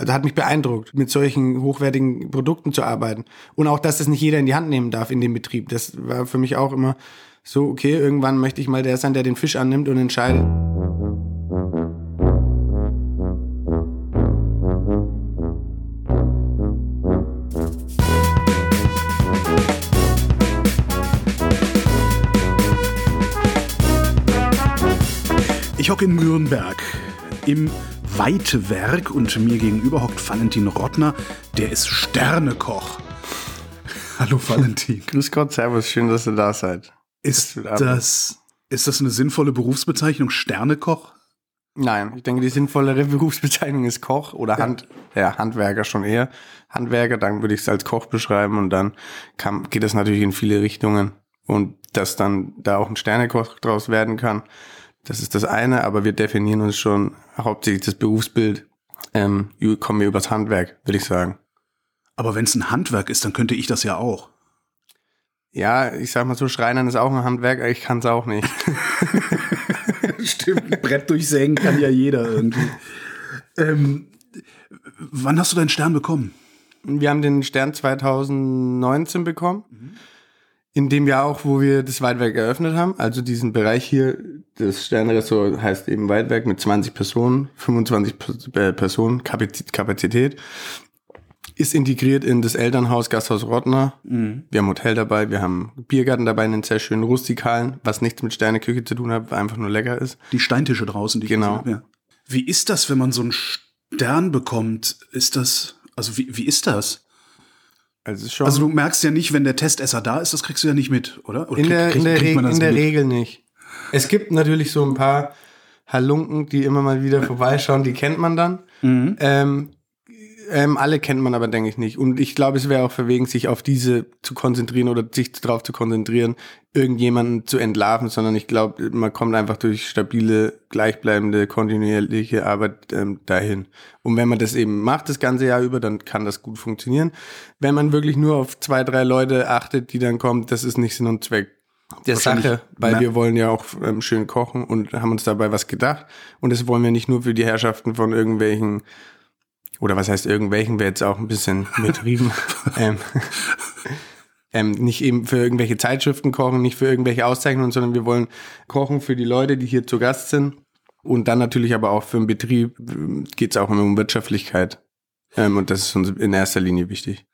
Also hat mich beeindruckt, mit solchen hochwertigen Produkten zu arbeiten. Und auch, dass das nicht jeder in die Hand nehmen darf in dem Betrieb. Das war für mich auch immer so, okay, irgendwann möchte ich mal der sein, der den Fisch annimmt und entscheidet. Ich hocke in Nürnberg im Weitewerk und mir gegenüber hockt Valentin Rottner, der ist Sternekoch. Hallo Valentin. Grüß Gott, Servus, schön, dass ihr da seid. Ist das, ist das eine sinnvolle Berufsbezeichnung, Sternekoch? Nein, ich denke, die sinnvollere Berufsbezeichnung ist Koch oder Hand, ja, Handwerker schon eher. Handwerker, dann würde ich es als Koch beschreiben und dann kann, geht es natürlich in viele Richtungen und dass dann da auch ein Sternekoch draus werden kann, das ist das eine, aber wir definieren uns schon hauptsächlich das Berufsbild, ähm, kommen wir übers Handwerk, würde ich sagen. Aber wenn es ein Handwerk ist, dann könnte ich das ja auch. Ja, ich sag mal so, Schreinern ist auch ein Handwerk, ich kann es auch nicht. Stimmt, ein Brett durchsägen kann ja jeder irgendwie. Ähm, wann hast du deinen Stern bekommen? Wir haben den Stern 2019 bekommen. Mhm in dem Jahr auch, wo wir das Weitwerk eröffnet haben, also diesen Bereich hier, das Sternressort heißt eben Weitwerk mit 20 Personen, 25 äh, Personen Kapazität, ist integriert in das Elternhaus Gasthaus Rottner. Mhm. Wir haben Hotel dabei, wir haben Biergarten dabei, einen sehr schönen rustikalen, was nichts mit Sterneküche zu tun hat, einfach nur lecker ist. Die Steintische draußen, die genau. ja. Wie ist das, wenn man so einen Stern bekommt? Ist das, also wie, wie ist das? Also, schon also du merkst ja nicht, wenn der Testesser da ist, das kriegst du ja nicht mit, oder? oder in der, krieg, in der, Re in der Regel nicht. Es gibt natürlich so ein paar Halunken, die immer mal wieder vorbeischauen, die kennt man dann. Mhm. Ähm, ähm, alle kennt man aber, denke ich, nicht. Und ich glaube, es wäre auch verwegen, sich auf diese zu konzentrieren oder sich darauf zu konzentrieren, irgendjemanden zu entlarven, sondern ich glaube, man kommt einfach durch stabile, gleichbleibende, kontinuierliche Arbeit ähm, dahin. Und wenn man das eben macht, das ganze Jahr über, dann kann das gut funktionieren. Wenn man wirklich nur auf zwei, drei Leute achtet, die dann kommen, das ist nicht Sinn und Zweck der Sache, weil wir wollen ja auch ähm, schön kochen und haben uns dabei was gedacht. Und das wollen wir nicht nur für die Herrschaften von irgendwelchen oder was heißt irgendwelchen, wäre jetzt auch ein bisschen betrieben. ähm, ähm, nicht eben für irgendwelche Zeitschriften kochen, nicht für irgendwelche Auszeichnungen, sondern wir wollen kochen für die Leute, die hier zu Gast sind. Und dann natürlich aber auch für den Betrieb geht es auch immer um Wirtschaftlichkeit. Ähm, und das ist uns in erster Linie wichtig.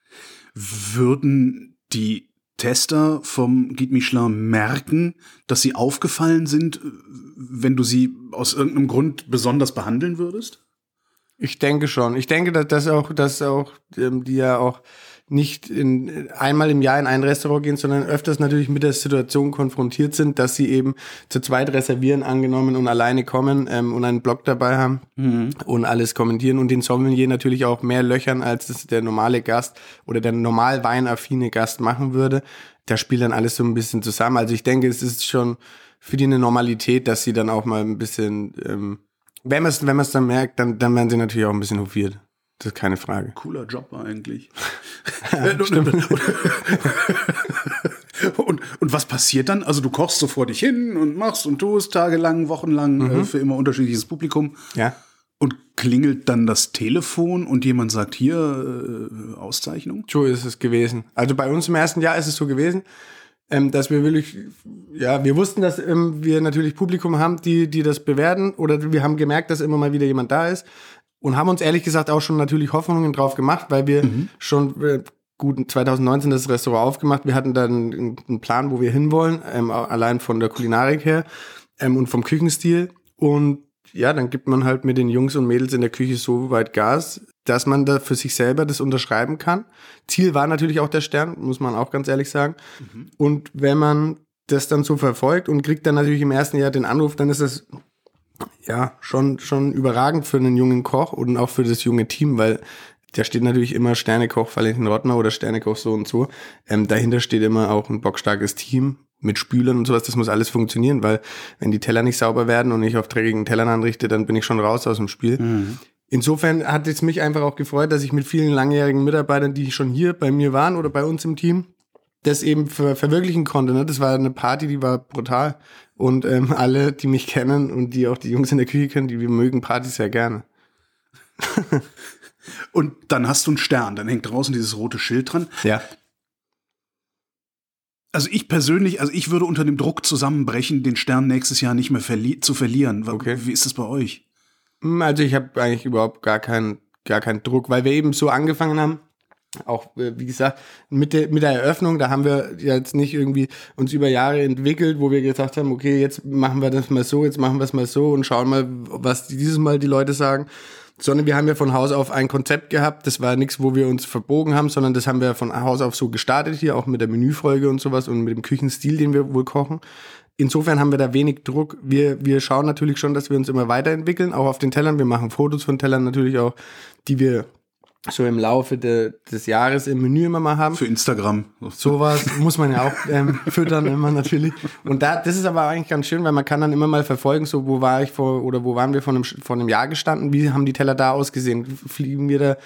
Würden die Tester vom Guide Michelin merken, dass sie aufgefallen sind, wenn du sie aus irgendeinem Grund besonders behandeln würdest? Ich denke schon. Ich denke, dass das auch, dass auch ähm, die ja auch nicht in, einmal im Jahr in ein Restaurant gehen, sondern öfters natürlich mit der Situation konfrontiert sind, dass sie eben zu zweit reservieren, angenommen und alleine kommen ähm, und einen Blog dabei haben mhm. und alles kommentieren und den Sommelier natürlich auch mehr löchern, als das der normale Gast oder der normal weinaffine Gast machen würde. Da spielt dann alles so ein bisschen zusammen. Also ich denke, es ist schon für die eine Normalität, dass sie dann auch mal ein bisschen ähm, wenn man es wenn man's dann merkt, dann, dann werden sie natürlich auch ein bisschen hofiert. Das ist keine Frage. Cooler Job eigentlich. ja, und, und was passiert dann? Also du kochst so vor dich hin und machst und tust tagelang, wochenlang mhm. äh, für immer unterschiedliches Publikum. Ja. Und klingelt dann das Telefon und jemand sagt hier äh, Auszeichnung? So ist es gewesen. Also bei uns im ersten Jahr ist es so gewesen ähm, dass wir wirklich, ja, wir wussten, dass ähm, wir natürlich Publikum haben, die, die das bewerten oder wir haben gemerkt, dass immer mal wieder jemand da ist und haben uns ehrlich gesagt auch schon natürlich Hoffnungen drauf gemacht, weil wir mhm. schon äh, gut 2019 das Restaurant aufgemacht. Wir hatten dann einen Plan, wo wir hinwollen, ähm, allein von der Kulinarik her ähm, und vom Küchenstil und ja, dann gibt man halt mit den Jungs und Mädels in der Küche so weit Gas, dass man da für sich selber das unterschreiben kann. Ziel war natürlich auch der Stern, muss man auch ganz ehrlich sagen. Mhm. Und wenn man das dann so verfolgt und kriegt dann natürlich im ersten Jahr den Anruf, dann ist das ja schon schon überragend für einen jungen Koch und auch für das junge Team, weil da steht natürlich immer Sternekoch Valentin Rottner oder Sternekoch so und so. Ähm, dahinter steht immer auch ein bockstarkes Team mit Spülern und sowas. Das muss alles funktionieren, weil wenn die Teller nicht sauber werden und ich auf dreckigen Tellern anrichte, dann bin ich schon raus aus dem Spiel. Mhm. Insofern hat es mich einfach auch gefreut, dass ich mit vielen langjährigen Mitarbeitern, die schon hier bei mir waren oder bei uns im Team, das eben ver verwirklichen konnte. Ne? Das war eine Party, die war brutal. Und ähm, alle, die mich kennen und die auch die Jungs in der Küche kennen, die wir mögen Partys sehr gerne. Und dann hast du einen Stern, dann hängt draußen dieses rote Schild dran. Ja. Also ich persönlich, also ich würde unter dem Druck zusammenbrechen, den Stern nächstes Jahr nicht mehr verli zu verlieren. Okay. Wie ist das bei euch? Hm, Also ich habe eigentlich überhaupt gar keinen, gar keinen Druck, weil wir eben so angefangen haben. Auch äh, wie gesagt mit der mit der Eröffnung, da haben wir jetzt nicht irgendwie uns über Jahre entwickelt, wo wir gesagt haben, okay, jetzt machen wir das mal so, jetzt machen wir es mal so und schauen mal, was dieses Mal die Leute sagen, sondern wir haben ja von Haus auf ein Konzept gehabt. Das war nichts, wo wir uns verbogen haben, sondern das haben wir von Haus auf so gestartet hier, auch mit der Menüfolge und sowas und mit dem Küchenstil, den wir wohl kochen. Insofern haben wir da wenig Druck. Wir, wir schauen natürlich schon, dass wir uns immer weiterentwickeln, auch auf den Tellern. Wir machen Fotos von Tellern natürlich auch, die wir so im Laufe de, des Jahres im Menü immer mal haben. Für Instagram. Sowas muss man ja auch ähm, füttern immer natürlich. Und da, das ist aber eigentlich ganz schön, weil man kann dann immer mal verfolgen, so wo war ich vor oder wo waren wir vor einem, vor einem Jahr gestanden, wie haben die Teller da ausgesehen? Fliegen wir da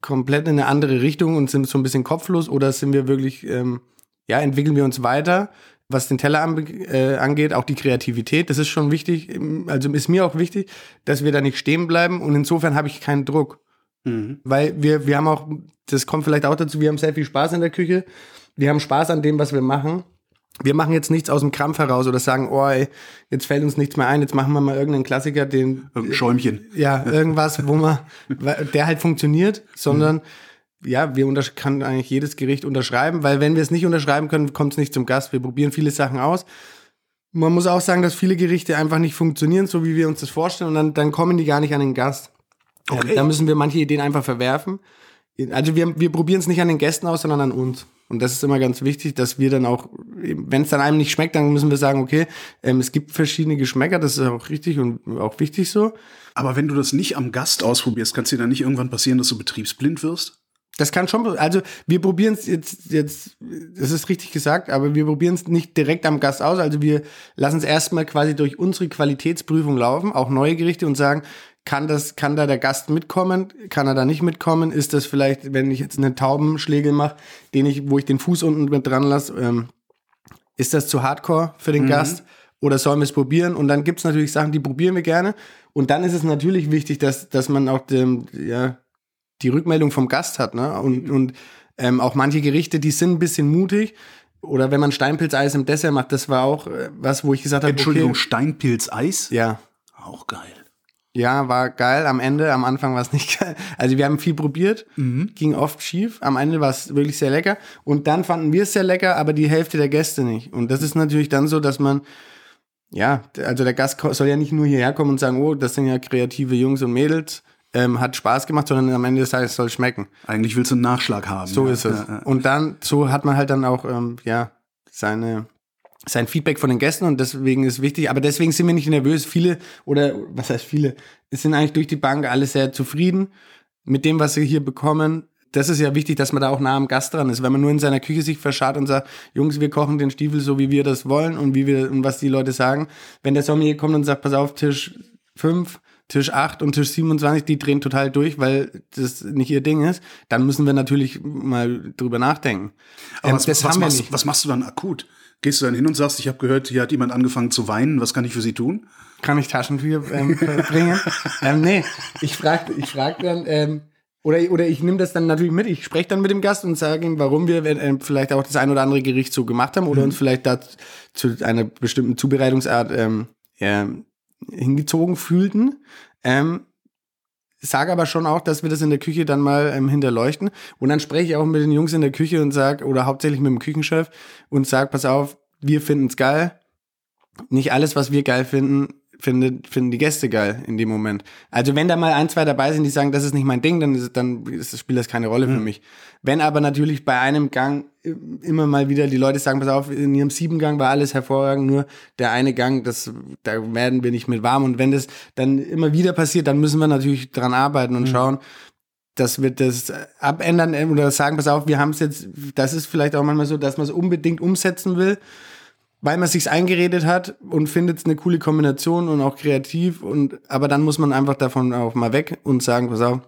komplett in eine andere Richtung und sind so ein bisschen kopflos oder sind wir wirklich, ähm, ja, entwickeln wir uns weiter? Was den Teller äh, angeht, auch die Kreativität, das ist schon wichtig, also ist mir auch wichtig, dass wir da nicht stehen bleiben und insofern habe ich keinen Druck. Weil wir, wir haben auch, das kommt vielleicht auch dazu, wir haben sehr viel Spaß in der Küche. Wir haben Spaß an dem, was wir machen. Wir machen jetzt nichts aus dem Krampf heraus oder sagen, oh, ey, jetzt fällt uns nichts mehr ein, jetzt machen wir mal irgendeinen Klassiker, den, Schäumchen. ja, irgendwas, wo man, der halt funktioniert, sondern, ja, wir kann eigentlich jedes Gericht unterschreiben, weil wenn wir es nicht unterschreiben können, kommt es nicht zum Gast. Wir probieren viele Sachen aus. Man muss auch sagen, dass viele Gerichte einfach nicht funktionieren, so wie wir uns das vorstellen, und dann, dann kommen die gar nicht an den Gast. Okay. Da müssen wir manche Ideen einfach verwerfen. Also wir, wir probieren es nicht an den Gästen aus, sondern an uns. Und das ist immer ganz wichtig, dass wir dann auch, wenn es dann einem nicht schmeckt, dann müssen wir sagen, okay, ähm, es gibt verschiedene Geschmäcker, das ist auch richtig und auch wichtig so. Aber wenn du das nicht am Gast ausprobierst, kann es dir dann nicht irgendwann passieren, dass du betriebsblind wirst? Das kann schon, also wir probieren es jetzt, jetzt, das ist richtig gesagt, aber wir probieren es nicht direkt am Gast aus. Also wir lassen es erstmal quasi durch unsere Qualitätsprüfung laufen, auch neue Gerichte und sagen, kann das, kann da der Gast mitkommen? Kann er da nicht mitkommen? Ist das vielleicht, wenn ich jetzt einen Taubenschlegel mache, den ich, wo ich den Fuß unten mit dran lasse, ähm, ist das zu hardcore für den Gast? Oder sollen wir es probieren? Und dann gibt's natürlich Sachen, die probieren wir gerne. Und dann ist es natürlich wichtig, dass, dass man auch dem, ja, die Rückmeldung vom Gast hat. Ne? Und, und ähm, auch manche Gerichte, die sind ein bisschen mutig. Oder wenn man Steinpilzeis im Dessert macht, das war auch äh, was, wo ich gesagt habe, Entschuldigung, okay, Steinpilz-Eis? ja, Auch geil. Ja, war geil. Am Ende, am Anfang war es nicht geil. Also wir haben viel probiert, ging oft schief. Am Ende war es wirklich sehr lecker. Und dann fanden wir es sehr lecker, aber die Hälfte der Gäste nicht. Und das ist natürlich dann so, dass man, ja, also der Gast soll ja nicht nur hierher kommen und sagen, oh, das sind ja kreative Jungs und Mädels, ähm, hat Spaß gemacht, sondern am Ende des Tages soll es schmecken. Eigentlich willst du einen Nachschlag haben. So ja. ist es. Ja, ja. Und dann, so hat man halt dann auch, ähm, ja, seine, sein Feedback von den Gästen und deswegen ist wichtig. Aber deswegen sind wir nicht nervös. Viele, oder was heißt viele, es sind eigentlich durch die Bank alle sehr zufrieden mit dem, was sie hier bekommen. Das ist ja wichtig, dass man da auch nah am Gast dran ist. Wenn man nur in seiner Küche sich verscharrt und sagt, Jungs, wir kochen den Stiefel so, wie wir das wollen und wie wir, und was die Leute sagen. Wenn der Sommelier kommt und sagt, pass auf, Tisch 5, Tisch 8 und Tisch 27, die drehen total durch, weil das nicht ihr Ding ist, dann müssen wir natürlich mal drüber nachdenken. Aber Ähm, was, das was, haben wir machst, nicht. was machst du dann akut? Gehst du dann hin und sagst, ich habe gehört, hier hat jemand angefangen zu weinen, was kann ich für sie tun? Kann ich Taschentücher ähm, bringen? ähm, nee, ich frage ich frag dann, ähm, oder, oder ich nehme das dann natürlich mit. Ich spreche dann mit dem Gast und sage ihm, warum wir äh, vielleicht auch das ein oder andere Gericht so gemacht haben oder uns vielleicht da zu einer bestimmten Zubereitungsart ähm, ja, hingezogen fühlten. Ähm, sage aber schon auch, dass wir das in der Küche dann mal ähm, hinterleuchten. Und dann spreche ich auch mit den Jungs in der Küche und sag oder hauptsächlich mit dem Küchenchef und sag, pass auf, wir finden's geil. Nicht alles, was wir geil finden, findet, finden die Gäste geil in dem Moment. Also wenn da mal ein, zwei dabei sind, die sagen, das ist nicht mein Ding, dann, ist, dann ist, spielt das keine Rolle für mich. Wenn aber natürlich bei einem Gang äh, immer mal wieder die Leute sagen, pass auf, in ihrem sieben Gang war alles hervorragend, nur der eine Gang, das, da werden wir nicht mit warm. Und wenn das dann immer wieder passiert, dann müssen wir natürlich dran arbeiten und schauen, dass wir das abändern oder sagen, pass auf, wir haben es jetzt, das ist vielleicht auch manchmal so, dass man es unbedingt umsetzen will, weil man sich's eingeredet hat und findet es eine coole Kombination und auch kreativ und aber dann muss man einfach davon auch mal weg und sagen, pass auf,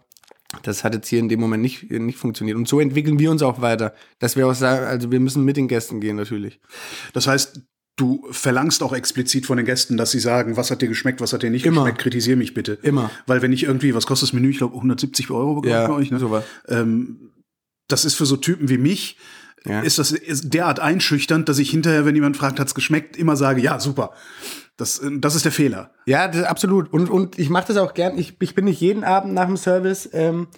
das hat jetzt hier in dem Moment nicht, nicht funktioniert. Und so entwickeln wir uns auch weiter. Dass wir auch sagen, also wir müssen mit den Gästen gehen natürlich. Das heißt, du verlangst auch explizit von den Gästen, dass sie sagen, was hat dir geschmeckt, was hat dir nicht Immer. geschmeckt, kritisier mich bitte. Immer. Weil wenn ich irgendwie, was kostet das Menü? Ich glaube 170 Euro bekomme Ja, bei euch, ne? sowas. Ähm, das ist für so Typen wie mich, Ja. ist das ist derart einschüchternd, dass ich hinterher, wenn jemand fragt, hat's geschmeckt, immer sage, ja, super. Das, äh, das ist der Fehler. Ja, absolut. Und, und ich mache das auch gern. Ich, ich bin nicht jeden Abend nach dem Service ähm,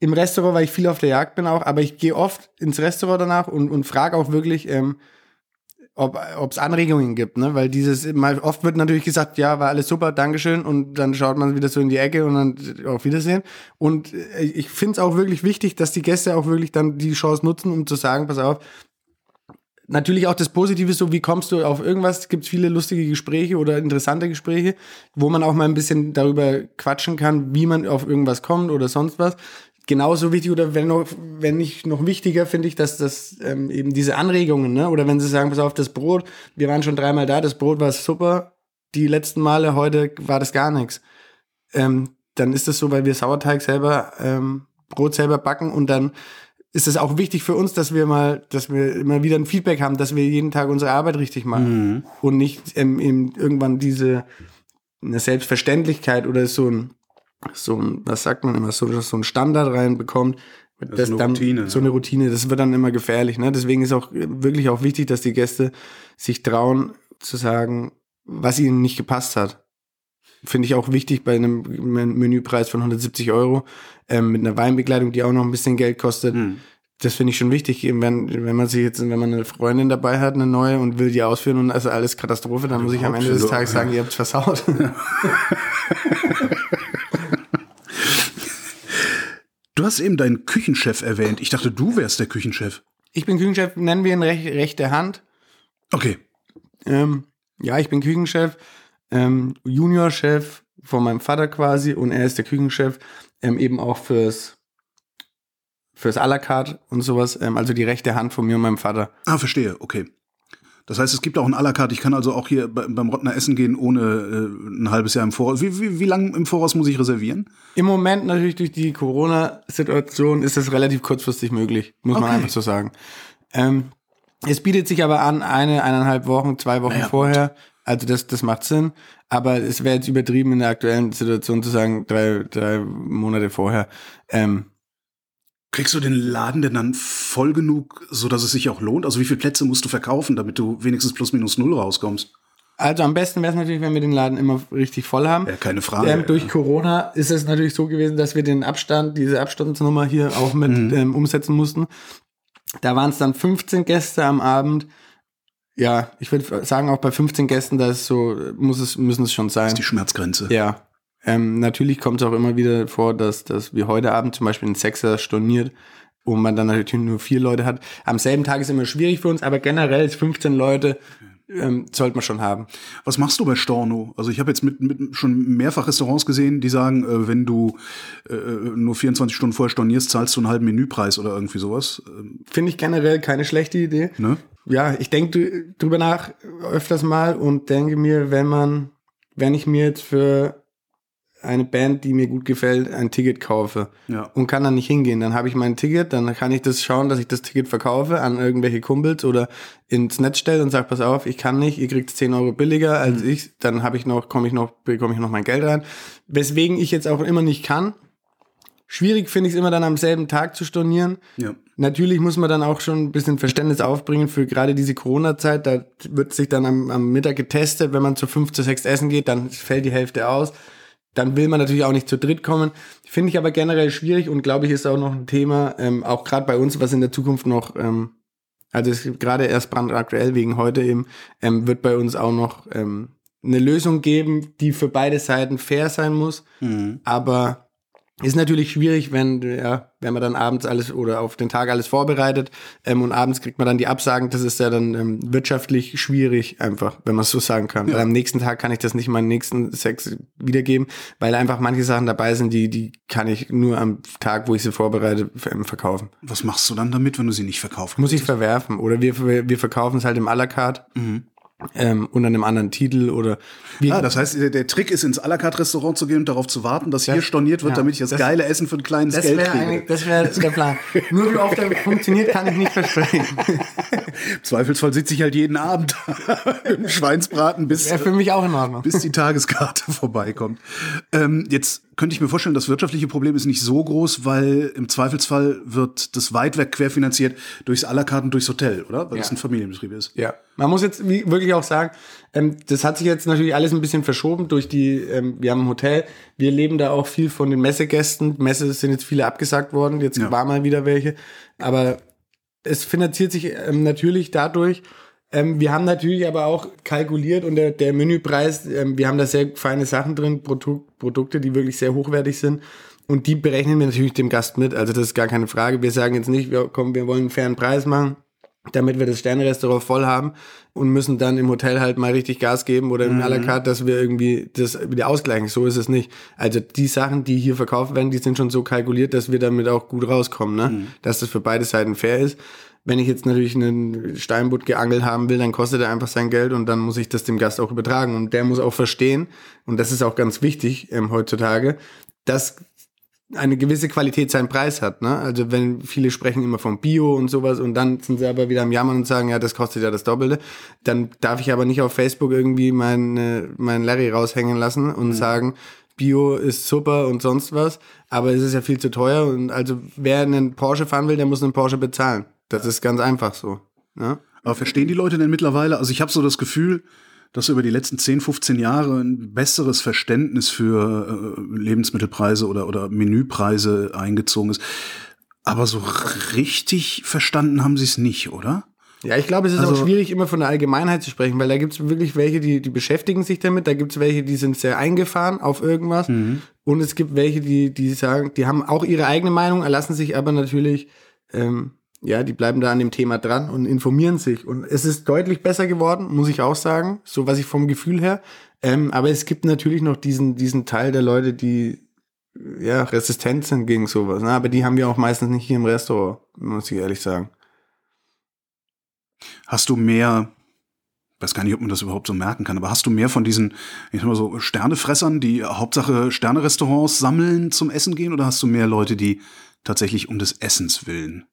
im Restaurant, weil ich viel auf der Jagd bin auch, aber ich gehe oft ins Restaurant danach und, und frage auch wirklich, ähm, ob es Anregungen gibt, ne? Weil dieses, mal oft wird natürlich gesagt, ja, war alles super, Dankeschön, und dann schaut man wieder so in die Ecke und dann auf Wiedersehen. Und äh, ich finde es auch wirklich wichtig, dass die Gäste auch wirklich dann die Chance nutzen, um zu sagen, pass auf, natürlich auch das Positive, so wie kommst du auf irgendwas, gibt es viele lustige Gespräche oder interessante Gespräche, wo man auch mal ein bisschen darüber quatschen kann, wie man auf irgendwas kommt oder sonst was. Genauso wichtig oder wenn noch, wenn nicht noch wichtiger, finde ich, dass das ähm, eben diese Anregungen, ne? Oder wenn sie sagen, pass auf, das Brot, wir waren schon dreimal da, das Brot war super, die letzten Male, heute war das gar nichts. Ähm, dann ist das so, weil wir Sauerteig selber, ähm, Brot selber backen und dann ist es auch wichtig für uns, dass wir mal, dass wir immer wieder ein Feedback haben, dass wir jeden Tag unsere Arbeit richtig machen und nicht ähm, eben irgendwann diese eine Selbstverständlichkeit oder so ein, so ein, was sagt man immer, so, so ein Standard reinbekommt. Das, ist eine dann, Routine, so eine Routine, das wird dann immer gefährlich. Ne? Deswegen ist auch äh, wirklich auch wichtig, dass die Gäste sich trauen zu sagen, was ihnen nicht gepasst hat. Finde ich auch wichtig bei einem Men- Menüpreis von 170 Euro ähm, mit einer Weinbegleitung, die auch noch ein bisschen Geld kostet. Hm. Das finde ich schon wichtig, eben wenn, wenn man sich jetzt, wenn man eine Freundin dabei hat, eine neue und will die ausführen und also alles Katastrophe, dann muss ich am Ende des Tages sagen, ihr habt's versaut. Du hast eben deinen Küchenchef erwähnt. Ich dachte, du wärst der Küchenchef. Ich bin Küchenchef, nennen wir ihn rech, rechte Hand. Okay. Ähm, ja, ich bin Küchenchef, ähm, Juniorchef von meinem Vater quasi und er ist der Küchenchef, ähm, eben auch fürs fürs à la carte und sowas, ähm, also die rechte Hand von mir und meinem Vater. Ah, verstehe. Okay. Das heißt, es gibt auch ein à la carte. Ich kann also auch hier bei- beim Rottner essen gehen, ohne äh, ein halbes Jahr im Voraus. Wie, wie, wie lange im Voraus muss ich reservieren? Im Moment natürlich durch die Corona-Situation ist das relativ kurzfristig möglich, muss man Okay. einfach so sagen. Ähm, es bietet sich aber an, eine, eineinhalb Wochen, zwei Wochen Naja, vorher. Also das, das macht Sinn. Aber es wäre jetzt übertrieben in der aktuellen Situation zu sagen, drei, drei Monate vorher. Ähm, Kriegst du den Laden denn dann voll genug, so dass es sich auch lohnt? Also wie viele Plätze musst du verkaufen, damit du wenigstens plus minus null rauskommst? also am besten wäre es natürlich, wenn wir den Laden immer richtig voll haben. Ja, keine Frage. Ähm, durch Corona ist es natürlich so gewesen, dass wir den Abstand, diese Abstandsnummer hier auch mit Mhm. ähm, umsetzen mussten. Da waren es dann 15 Gäste am Abend. Ja, ich würde sagen, auch bei 15 Gästen, da ist so, muss es, müssen es schon das sein. ist die Schmerzgrenze. Ja. Ähm, natürlich kommt es auch immer wieder vor, dass, dass wir heute Abend zum Beispiel einen Sechser storniert, wo man dann natürlich nur vier Leute hat. Am selben Tag ist immer schwierig für uns, aber generell ist 15 Leute ähm, sollte man schon haben. Was machst du bei Storno? Also ich habe jetzt mit, mit schon mehrfach Restaurants gesehen, die sagen, äh, wenn du äh, nur 24 Stunden vorher stornierst, zahlst du einen halben Menüpreis oder irgendwie sowas. Ähm, Finde ich generell keine schlechte Idee. ne? ja, ich denke drüber nach öfters mal und denke mir, wenn man, wenn ich mir jetzt für eine Band, die mir gut gefällt, ein Ticket kaufe Ja. und kann dann nicht hingehen, dann habe ich mein Ticket, dann kann ich das schauen, dass ich das Ticket verkaufe an irgendwelche Kumpels oder ins Netz stelle und sage, pass auf, ich kann nicht, ihr kriegt 10 Euro billiger als ich, dann habe ich noch, komme ich noch, bekomme ich noch mein Geld rein. Weswegen ich jetzt auch immer nicht kann. Schwierig finde ich es immer dann am selben Tag zu stornieren. Ja. Natürlich muss man dann auch schon ein bisschen Verständnis aufbringen für gerade diese Corona-Zeit. Da wird sich dann am, am Mittag getestet. Wenn man zu fünf, zu sechs essen geht, dann fällt die Hälfte aus. Dann will man natürlich auch nicht zu dritt kommen. Finde ich aber generell schwierig und glaube ich ist auch noch ein Thema, ähm, auch gerade bei uns, was in der Zukunft noch, ähm, also es ist gerade erst brandaktuell wegen heute eben, ähm, wird bei uns auch noch ähm, eine Lösung geben, die für beide Seiten fair sein muss. Mhm. Aber ist natürlich schwierig, wenn, ja, wenn man dann abends alles oder auf den Tag alles vorbereitet ähm, und abends kriegt man dann die Absagen. Das ist ja dann ähm, wirtschaftlich schwierig einfach, wenn man es so sagen kann. Weil am nächsten Tag kann ich das nicht meinen nächsten Sex wiedergeben, weil einfach manche Sachen dabei sind, die, die kann ich nur am Tag, wo ich sie vorbereite, ähm, verkaufen. Was machst du dann damit, wenn du sie nicht verkaufen Muss ich verwerfen oder wir, wir verkaufen es halt im à la carte. Mhm. Ähm, unter einem anderen Titel oder wie. Ah, das heißt, der, der Trick ist, ins à la carte Restaurant zu gehen und darauf zu warten, dass hier storniert wird, ja, damit ich das, das- geile Essen für ein kleines das Geld kriege. das wäre der Plan. Nur wie oft der funktioniert, kann ich nicht versprechen. Im Zweifelsfall sitze ich halt jeden Abend im Schweinsbraten, bis, für mich auch in Ordnung. bis die Tageskarte vorbeikommt. Ähm, jetzt könnte ich mir vorstellen, das wirtschaftliche Problem ist nicht so groß, weil im Zweifelsfall wird das weit weg querfinanziert durchs à la carte und durchs Hotel, oder? Weil es Ja. ein Familienbetrieb ist. Ja, man muss jetzt wirklich auch sagen, ähm, das hat sich jetzt natürlich alles ein bisschen verschoben durch die, ähm, wir haben ein Hotel, wir leben da auch viel von den Messegästen. Messe sind jetzt viele abgesagt worden, jetzt Ja. war mal wieder welche, aber es finanziert sich ähm, natürlich dadurch. Ähm, wir haben natürlich aber auch kalkuliert und der, der Menüpreis, ähm, wir haben da sehr feine Sachen drin, Produk Produkte, die wirklich sehr hochwertig sind. Und die berechnen wir natürlich dem Gast mit. Also das ist gar keine Frage. Wir sagen jetzt nicht, wir, komm, wir wollen einen fairen Preis machen damit wir das Sterne-Restaurant voll haben und müssen dann im Hotel halt mal richtig Gas geben oder im à la carte, dass wir irgendwie das wieder ausgleichen. So ist es nicht. Also die Sachen, die hier verkauft werden, die sind schon so kalkuliert, dass wir damit auch gut rauskommen, ne? Dass das für beide Seiten fair ist. Wenn ich jetzt natürlich einen Steinbutt geangelt haben will, dann kostet er einfach sein Geld und dann muss ich das dem Gast auch übertragen. Und der muss auch verstehen, und das ist auch ganz wichtig ähm, heutzutage, dass eine gewisse Qualität seinen Preis hat. Ne? Also wenn viele sprechen immer vom Bio und sowas und dann sind sie aber wieder am Jammern und sagen, ja, das kostet ja das Doppelte, dann darf ich aber nicht auf Facebook irgendwie meinen mein Larry raushängen lassen und sagen, Bio ist super und sonst was, aber es ist ja viel zu teuer und also wer einen Porsche fahren will, der muss einen Porsche bezahlen. Das ist ganz einfach so. Ne? Aber verstehen die Leute denn mittlerweile? Also ich habe so das Gefühl, dass über die letzten 10, 15 Jahre ein besseres Verständnis für äh, Lebensmittelpreise oder, oder Menüpreise eingezogen ist. Aber so richtig verstanden haben sie es nicht, oder? Ja, ich glaube, es ist Also- auch schwierig, immer von der Allgemeinheit zu sprechen, weil da gibt es wirklich welche, die, die beschäftigen sich damit, da gibt es welche, die sind sehr eingefahren auf irgendwas und es gibt welche, die, die sagen, die haben auch ihre eigene Meinung, erlassen sich aber natürlich, ähm, ja, die bleiben da an dem Thema dran und informieren sich. Und es ist deutlich besser geworden, muss ich auch sagen, so was ich vom Gefühl her. Ähm, aber es gibt natürlich noch diesen, diesen Teil der Leute, die ja resistent sind gegen sowas. Ne? Aber die haben wir auch meistens nicht hier im Restaurant, muss ich ehrlich sagen. Hast du mehr, weiß gar nicht, ob man das überhaupt so merken kann, aber hast du mehr von diesen, ich sag mal so, Sternefressern, die Hauptsache Sternerestaurants sammeln zum Essen gehen, oder hast du mehr Leute, die tatsächlich um des Essens willen?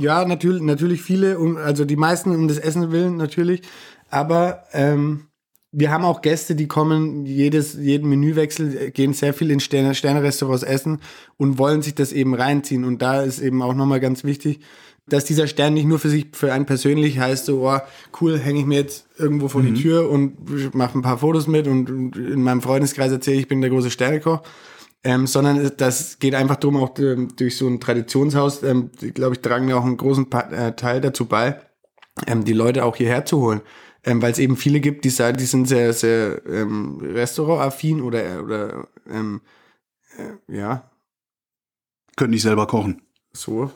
Ja, natürlich, natürlich viele, um, also die meisten um des Essen willen natürlich. Aber ähm, wir haben auch Gäste, die kommen jedes, jeden Menüwechsel, äh, gehen sehr viel in Sterne, Sterne-Restaurants essen und wollen sich das eben reinziehen. Und da ist eben auch nochmal ganz wichtig, dass dieser Stern nicht nur für sich, für einen persönlich heißt, so, oh, cool, hänge ich mir jetzt irgendwo vor die Tür und mache ein paar Fotos mit und, und in meinem Freundeskreis erzähle ich, ich bin der große Sternekoch. Ähm, sondern das geht einfach drum, auch ähm, durch so ein Traditionshaus, ähm, glaube ich, tragen wir auch einen großen pa äh, Teil dazu bei, ähm, die Leute auch hierher zu holen. Ähm, Weil es eben viele gibt, die sagen, die sind sehr, sehr ähm, restaurantaffin oder, oder ähm, äh, ja, Können nicht selber kochen. so.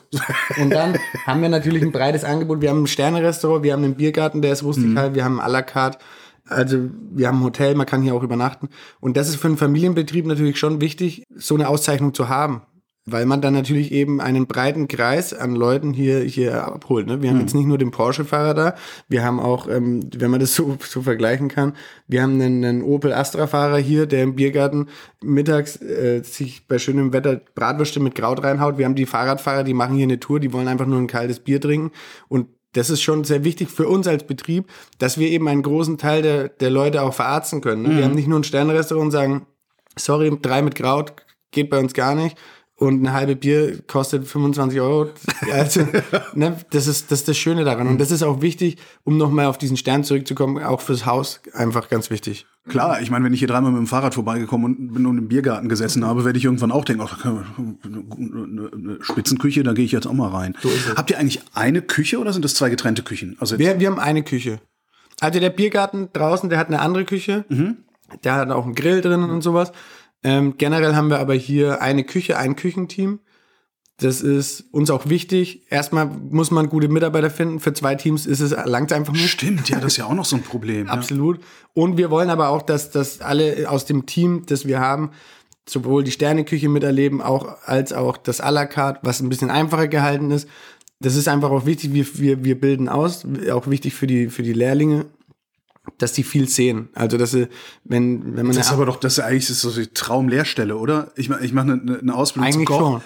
Und dann haben wir natürlich ein breites Angebot. Wir haben ein Sterne-Restaurant, wir haben einen Biergarten, der ist rustikal, wir haben à la carte. Also wir haben ein Hotel, man kann hier auch übernachten. Und das ist für einen Familienbetrieb natürlich schon wichtig, so eine Auszeichnung zu haben. Weil man dann natürlich eben einen breiten Kreis an Leuten hier, hier abholt. Ne? Wir haben jetzt nicht nur den Porsche-Fahrer da, wir haben auch, ähm, wenn man das so, so vergleichen kann, wir haben einen, einen Opel Astra-Fahrer hier, der im Biergarten mittags äh, sich bei schönem Wetter Bratwürste mit Kraut reinhaut. Wir haben die Fahrradfahrer, die machen hier eine Tour, die wollen einfach nur ein kaltes Bier trinken. Und das ist schon sehr wichtig für uns als Betrieb, dass wir eben einen großen Teil der, der Leute auch verarzten können. Ne? Wir haben nicht nur ein Sternrestaurant und sagen, sorry, drei mit Kraut geht bei uns gar nicht. Und eine halbe Bier kostet 25 Euro. Also, ne, das, ist, das ist das Schöne daran. Und das ist auch wichtig, um nochmal auf diesen Stern zurückzukommen, auch fürs Haus einfach ganz wichtig. Klar, ich meine, wenn ich hier dreimal mit dem Fahrrad vorbeigekommen und bin und im Biergarten gesessen habe, werde ich irgendwann auch denken, ach, eine, Spitzenküche, da gehe ich jetzt auch mal rein. Habt ihr eigentlich eine Küche oder sind das zwei getrennte Küchen? Also Wir, wir haben eine Küche. Also der Biergarten draußen, der hat eine andere Küche. Der hat auch einen Grill drinnen und sowas. Ähm, generell haben wir aber hier eine Küche, ein Küchenteam. Das ist uns auch wichtig. Erstmal muss man gute Mitarbeiter finden. Für zwei Teams ist es langt einfach nicht. stimmt, ja, das ist ja auch noch so ein Problem. ja. Absolut. Und wir wollen aber auch, dass, dass alle aus dem Team, das wir haben, sowohl die Sterneküche miterleben, auch als auch das à la carte, was ein bisschen einfacher gehalten ist. Das ist einfach auch wichtig. Wir, wir, wir bilden aus, auch wichtig für die, für die Lehrlinge. Dass die viel sehen. Also dass sie, wenn, wenn man Das ist aber doch, das ist eigentlich so die Traumlehrstelle, oder? Ich mache ich mach eine, eine Ausbildung Eigentlich zum Koch schon.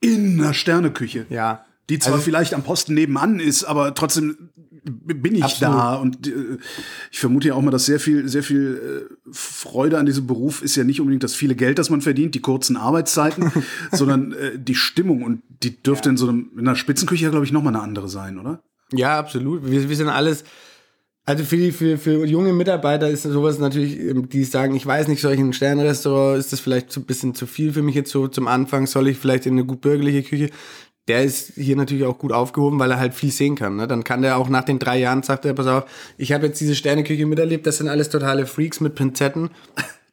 in einer Sterneküche. ja, Die zwar Also- vielleicht am Posten nebenan ist, aber trotzdem bin ich Absolut. da und äh, ich vermute ja auch mal, dass sehr viel, sehr viel äh, Freude an diesem Beruf ist ja nicht unbedingt das viele Geld, das man verdient, die kurzen Arbeitszeiten, sondern äh, die Stimmung und die dürfte in so einem, in einer Spitzenküche ja, glaube ich, nochmal eine andere sein, oder? Ja, absolut. Wir, wir sind alles, also für, die, für, für junge Mitarbeiter ist sowas natürlich, ähm, die sagen, ich weiß nicht, soll ich in ein Sternrestaurant, ist das vielleicht ein bisschen zu viel für mich jetzt so zum Anfang, soll ich vielleicht in eine gut bürgerliche Küche? Der ist hier natürlich auch gut aufgehoben, weil er halt viel sehen kann. Ne? Dann kann der auch nach den drei Jahren, sagt er, pass auf, ich habe jetzt diese Sterneküche miterlebt, das sind alles totale Freaks mit Pinzetten.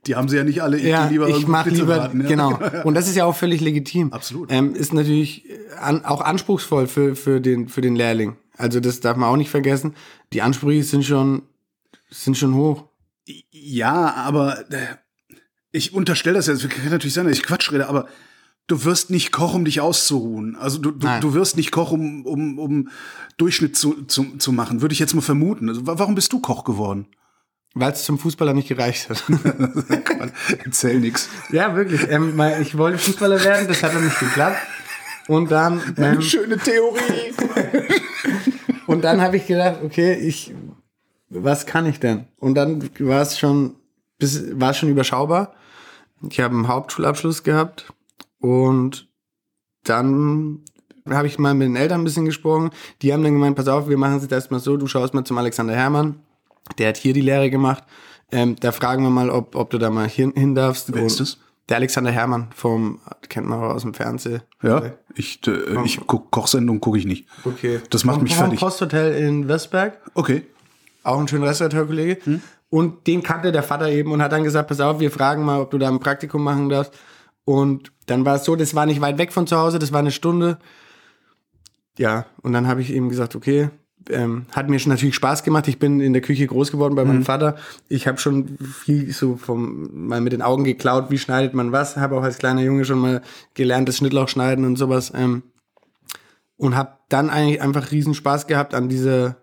Die haben sie ja nicht alle, ich Ja, lieber ich mache Pizza lieber, braten, ja. genau. Und das ist ja auch völlig legitim. Absolut. Ähm, ist natürlich an, auch anspruchsvoll für, für, den, für den Lehrling. Also das darf man auch nicht vergessen. Die Ansprüche sind schon, sind schon hoch. Ja, aber äh, ich unterstelle das jetzt, kann natürlich sein, dass ich Quatsch rede, aber du wirst nicht Koch, um dich auszuruhen. Also du, du, du wirst nicht Koch, um, um, um Durchschnitt zu, zu, zu machen, würde ich jetzt mal vermuten. Also, wa- warum bist du Koch geworden? Weil es zum Fußballer nicht gereicht hat. Erzähl nix. ja, wirklich. Ähm, ich wollte Fußballer werden, das hat noch nicht geklappt. Und dann, ähm, Schöne Theorie. und dann habe ich gedacht, okay, ich, was kann ich denn? Und dann war es schon, bis, war schon überschaubar. Ich habe einen Hauptschulabschluss gehabt und dann habe ich mal mit den Eltern ein bisschen gesprochen. Die haben dann gemeint, pass auf, wir machen es jetzt erstmal so, du schaust mal zum Alexander Hermann. Der hat hier die Lehre gemacht. Ähm, da fragen wir mal, ob, ob du da mal hin, hin darfst. Wer ist das? Der Alexander Hermann vom, kennt man aus dem Fernsehen. Ja, ich, äh, ich guck, Kochsendung gucke ich nicht. Okay. Das macht Vom- mich vom fertig. Posthotel in Westberg. Okay. auch ein schöner Restaurateurkollege. Hm? Und den kannte der Vater eben und hat dann gesagt, pass auf, wir fragen mal, ob du da ein Praktikum machen darfst. Und dann war es so, das war nicht weit weg von zu Hause, das war eine Stunde. Ja, und dann habe ich eben gesagt, okay, ähm, hat mir schon natürlich Spaß gemacht. Ich bin in der Küche groß geworden bei Hm. meinem Vater. Ich habe schon viel so vom mal mit den Augen geklaut, wie schneidet man was. Habe auch als kleiner Junge schon mal gelernt, das Schnittlauch schneiden und sowas. Ähm, und habe dann eigentlich einfach riesen Spaß gehabt an dieser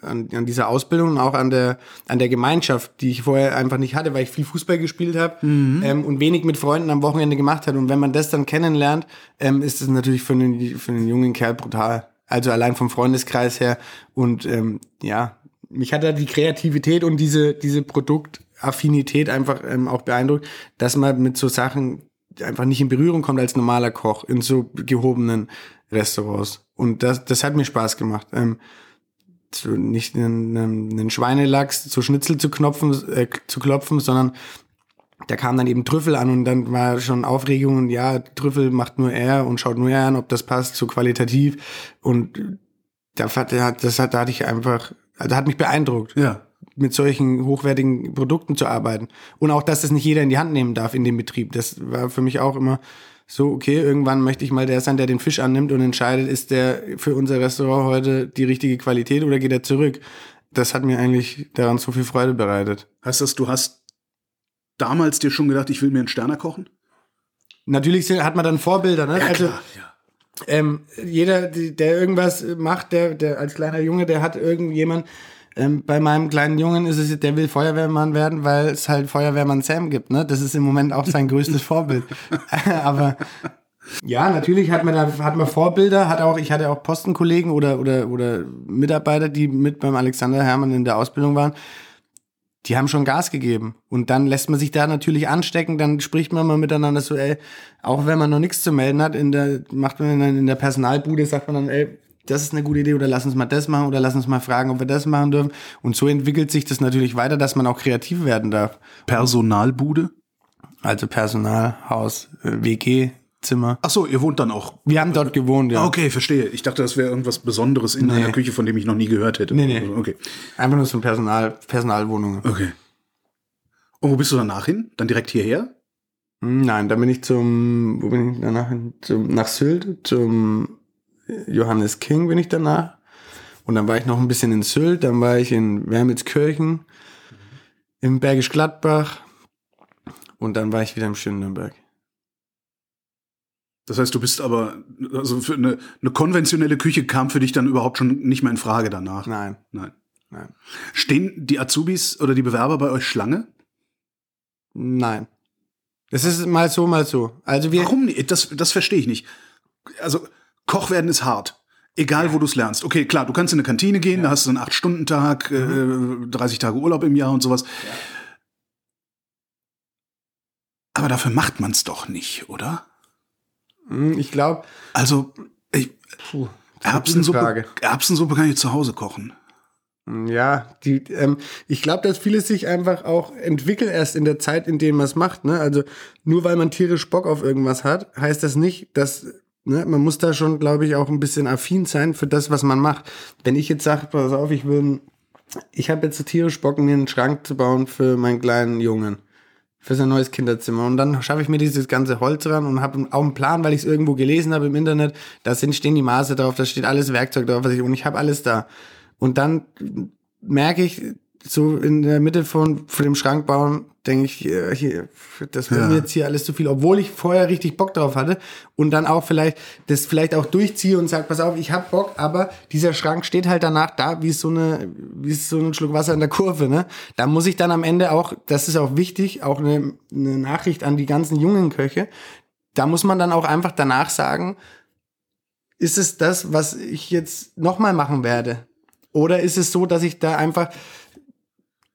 an, an dieser Ausbildung und auch an der an der Gemeinschaft, die ich vorher einfach nicht hatte, weil ich viel Fußball gespielt habe ähm, und wenig mit Freunden am Wochenende gemacht hat. Und wenn man das dann kennenlernt, ähm, ist es natürlich für einen für einen jungen Kerl brutal. Also allein vom Freundeskreis her und ähm, ja, mich hat da die Kreativität und diese diese Produktaffinität einfach ähm, auch beeindruckt, dass man mit so Sachen einfach nicht in Berührung kommt als normaler Koch in so gehobenen Restaurants. Und das, das hat mir Spaß gemacht. Ähm, zu, nicht einen, einen Schweinelachs zu Schnitzel zu knopfen, äh, zu klopfen, sondern da kam dann eben Trüffel an und dann war schon Aufregung und ja, Trüffel macht nur er und schaut nur er an, ob das passt, so qualitativ. Und da, hat- da hat- das hat, da hatte ich einfach, da hat mich beeindruckt Ja. mit solchen hochwertigen Produkten zu arbeiten. Und auch, dass das nicht jeder in die Hand nehmen darf in dem Betrieb. Das war für mich auch immer so, okay, irgendwann möchte ich mal der sein, der den Fisch annimmt und entscheidet, ist der für unser Restaurant heute die richtige Qualität oder geht er zurück? Das hat mir eigentlich daran so viel Freude bereitet. Heißt das, du hast damals dir schon gedacht, ich will mir einen Sterner kochen? Natürlich hat man dann Vorbilder, ne? also, ja. ähm, jeder, der irgendwas macht, der, der als kleiner Junge, der hat irgendjemand, ähm, bei meinem kleinen Jungen ist es, der will Feuerwehrmann werden, weil es halt Feuerwehrmann Sam gibt, ne? Das ist im Moment auch sein größtes Vorbild. Aber ja, natürlich hat man da hat man Vorbilder, hat auch ich hatte auch Postenkollegen oder oder oder Mitarbeiter, die mit beim Alexander Hermann in der Ausbildung waren. Die haben schon Gas gegeben und dann lässt man sich da natürlich anstecken, dann spricht man mal miteinander so, ey, auch wenn man noch nichts zu melden hat, in der macht man dann in der Personalbude sagt man dann, ey, das ist eine gute Idee oder lass uns mal das machen oder lass uns mal fragen, ob wir das machen dürfen und so entwickelt sich das natürlich weiter, dass man auch kreativ werden darf. Personalbude? Also Personal, Haus, äh, WG, Zimmer. Ach so, ihr wohnt dann auch. Wir haben dort gewohnt, ja. Okay, verstehe. Ich dachte, das wäre irgendwas Besonderes in einer Küche, von dem ich noch nie gehört hätte. Nee, nee. Okay. Einfach nur so ein Personal, Personalwohnungen. Okay. Und wo bist du danach hin? Dann direkt hierher? Hm, Nein, dann bin ich zum, wo bin ich danach hin? Zum, nach Sylt, zum Johannes King bin ich danach. Und dann war ich noch ein bisschen in Sylt, dann war ich in Wermelskirchen, im Bergisch Gladbach und dann war ich wieder im schönen Nürnberg. Das heißt, du bist aber, also für eine, eine konventionelle Küche kam für dich dann überhaupt schon nicht mehr in Frage danach. Nein. Nein. Nein. Stehen die Azubis oder die Bewerber bei euch Schlange? Nein. Das ist mal so, mal so. Also wir. Warum nicht? Das, das verstehe ich nicht. Also, Koch werden ist hart. Egal, wo du es lernst. Okay, klar, du kannst in eine Kantine gehen, da hast du einen 8-Stunden-Tag, äh, 30 Tage Urlaub im Jahr und sowas. Aber dafür macht man es doch nicht, oder? Hm, Ich glaube, Also, ich, puh, Erbsensuppe, Frage. Erbsensuppe kann ich zu Hause kochen. Ja, die, ähm, ich glaube, dass vieles sich einfach auch entwickelt erst in der Zeit, in der man es macht. Ne? Also nur weil man tierisch Bock auf irgendwas hat, heißt das nicht, dass ne, man muss da schon, glaube ich, auch ein bisschen affin sein für das, was man macht. Wenn ich jetzt sage, pass auf, ich will, ich habe jetzt so tierisch Bock, mir einen Schrank zu bauen für meinen kleinen Jungen. Für sein neues Kinderzimmer. Und dann schaffe ich mir dieses ganze Holz ran und habe auch einen Plan, weil ich es irgendwo gelesen habe im Internet. Da sind, stehen die Maße drauf, da steht alles Werkzeug drauf, was ich, und ich habe alles da. Und dann merke ich, so in der Mitte von, von dem Schrank bauen, denke ich, hier, hier, das wird Ja. mir jetzt hier alles zu viel, obwohl ich vorher richtig Bock drauf hatte und dann auch vielleicht, das vielleicht auch durchziehe und sage, pass auf, ich hab Bock, aber dieser Schrank steht halt danach da, wie so eine, wie so ein Schluck Wasser in der Kurve, ne? Da muss ich dann am Ende auch, das ist auch wichtig, auch eine, eine Nachricht an die ganzen jungen Köche, da muss man dann auch einfach danach sagen, ist es das, was ich jetzt nochmal machen werde? Oder ist es so, dass ich da einfach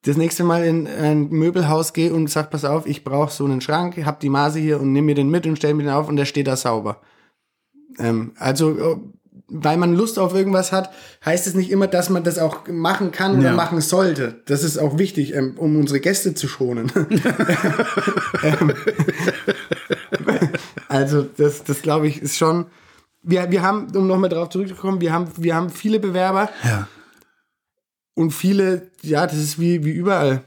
das nächste Mal in ein Möbelhaus gehe und sag, pass auf, ich brauche so einen Schrank, hab die Maße hier und nimm mir den mit und stell mir den auf und der steht da sauber. Ähm, also, äh, weil man Lust auf irgendwas hat, heißt es nicht immer, dass man das auch machen kann oder Ja. machen sollte. Das ist auch wichtig, ähm, um unsere Gäste zu schonen. ähm, also, das, das glaube ich, ist schon. Wir, wir haben, um nochmal drauf zurückzukommen, wir haben, wir haben viele Bewerber, Ja. Und viele, ja, das ist wie, wie überall.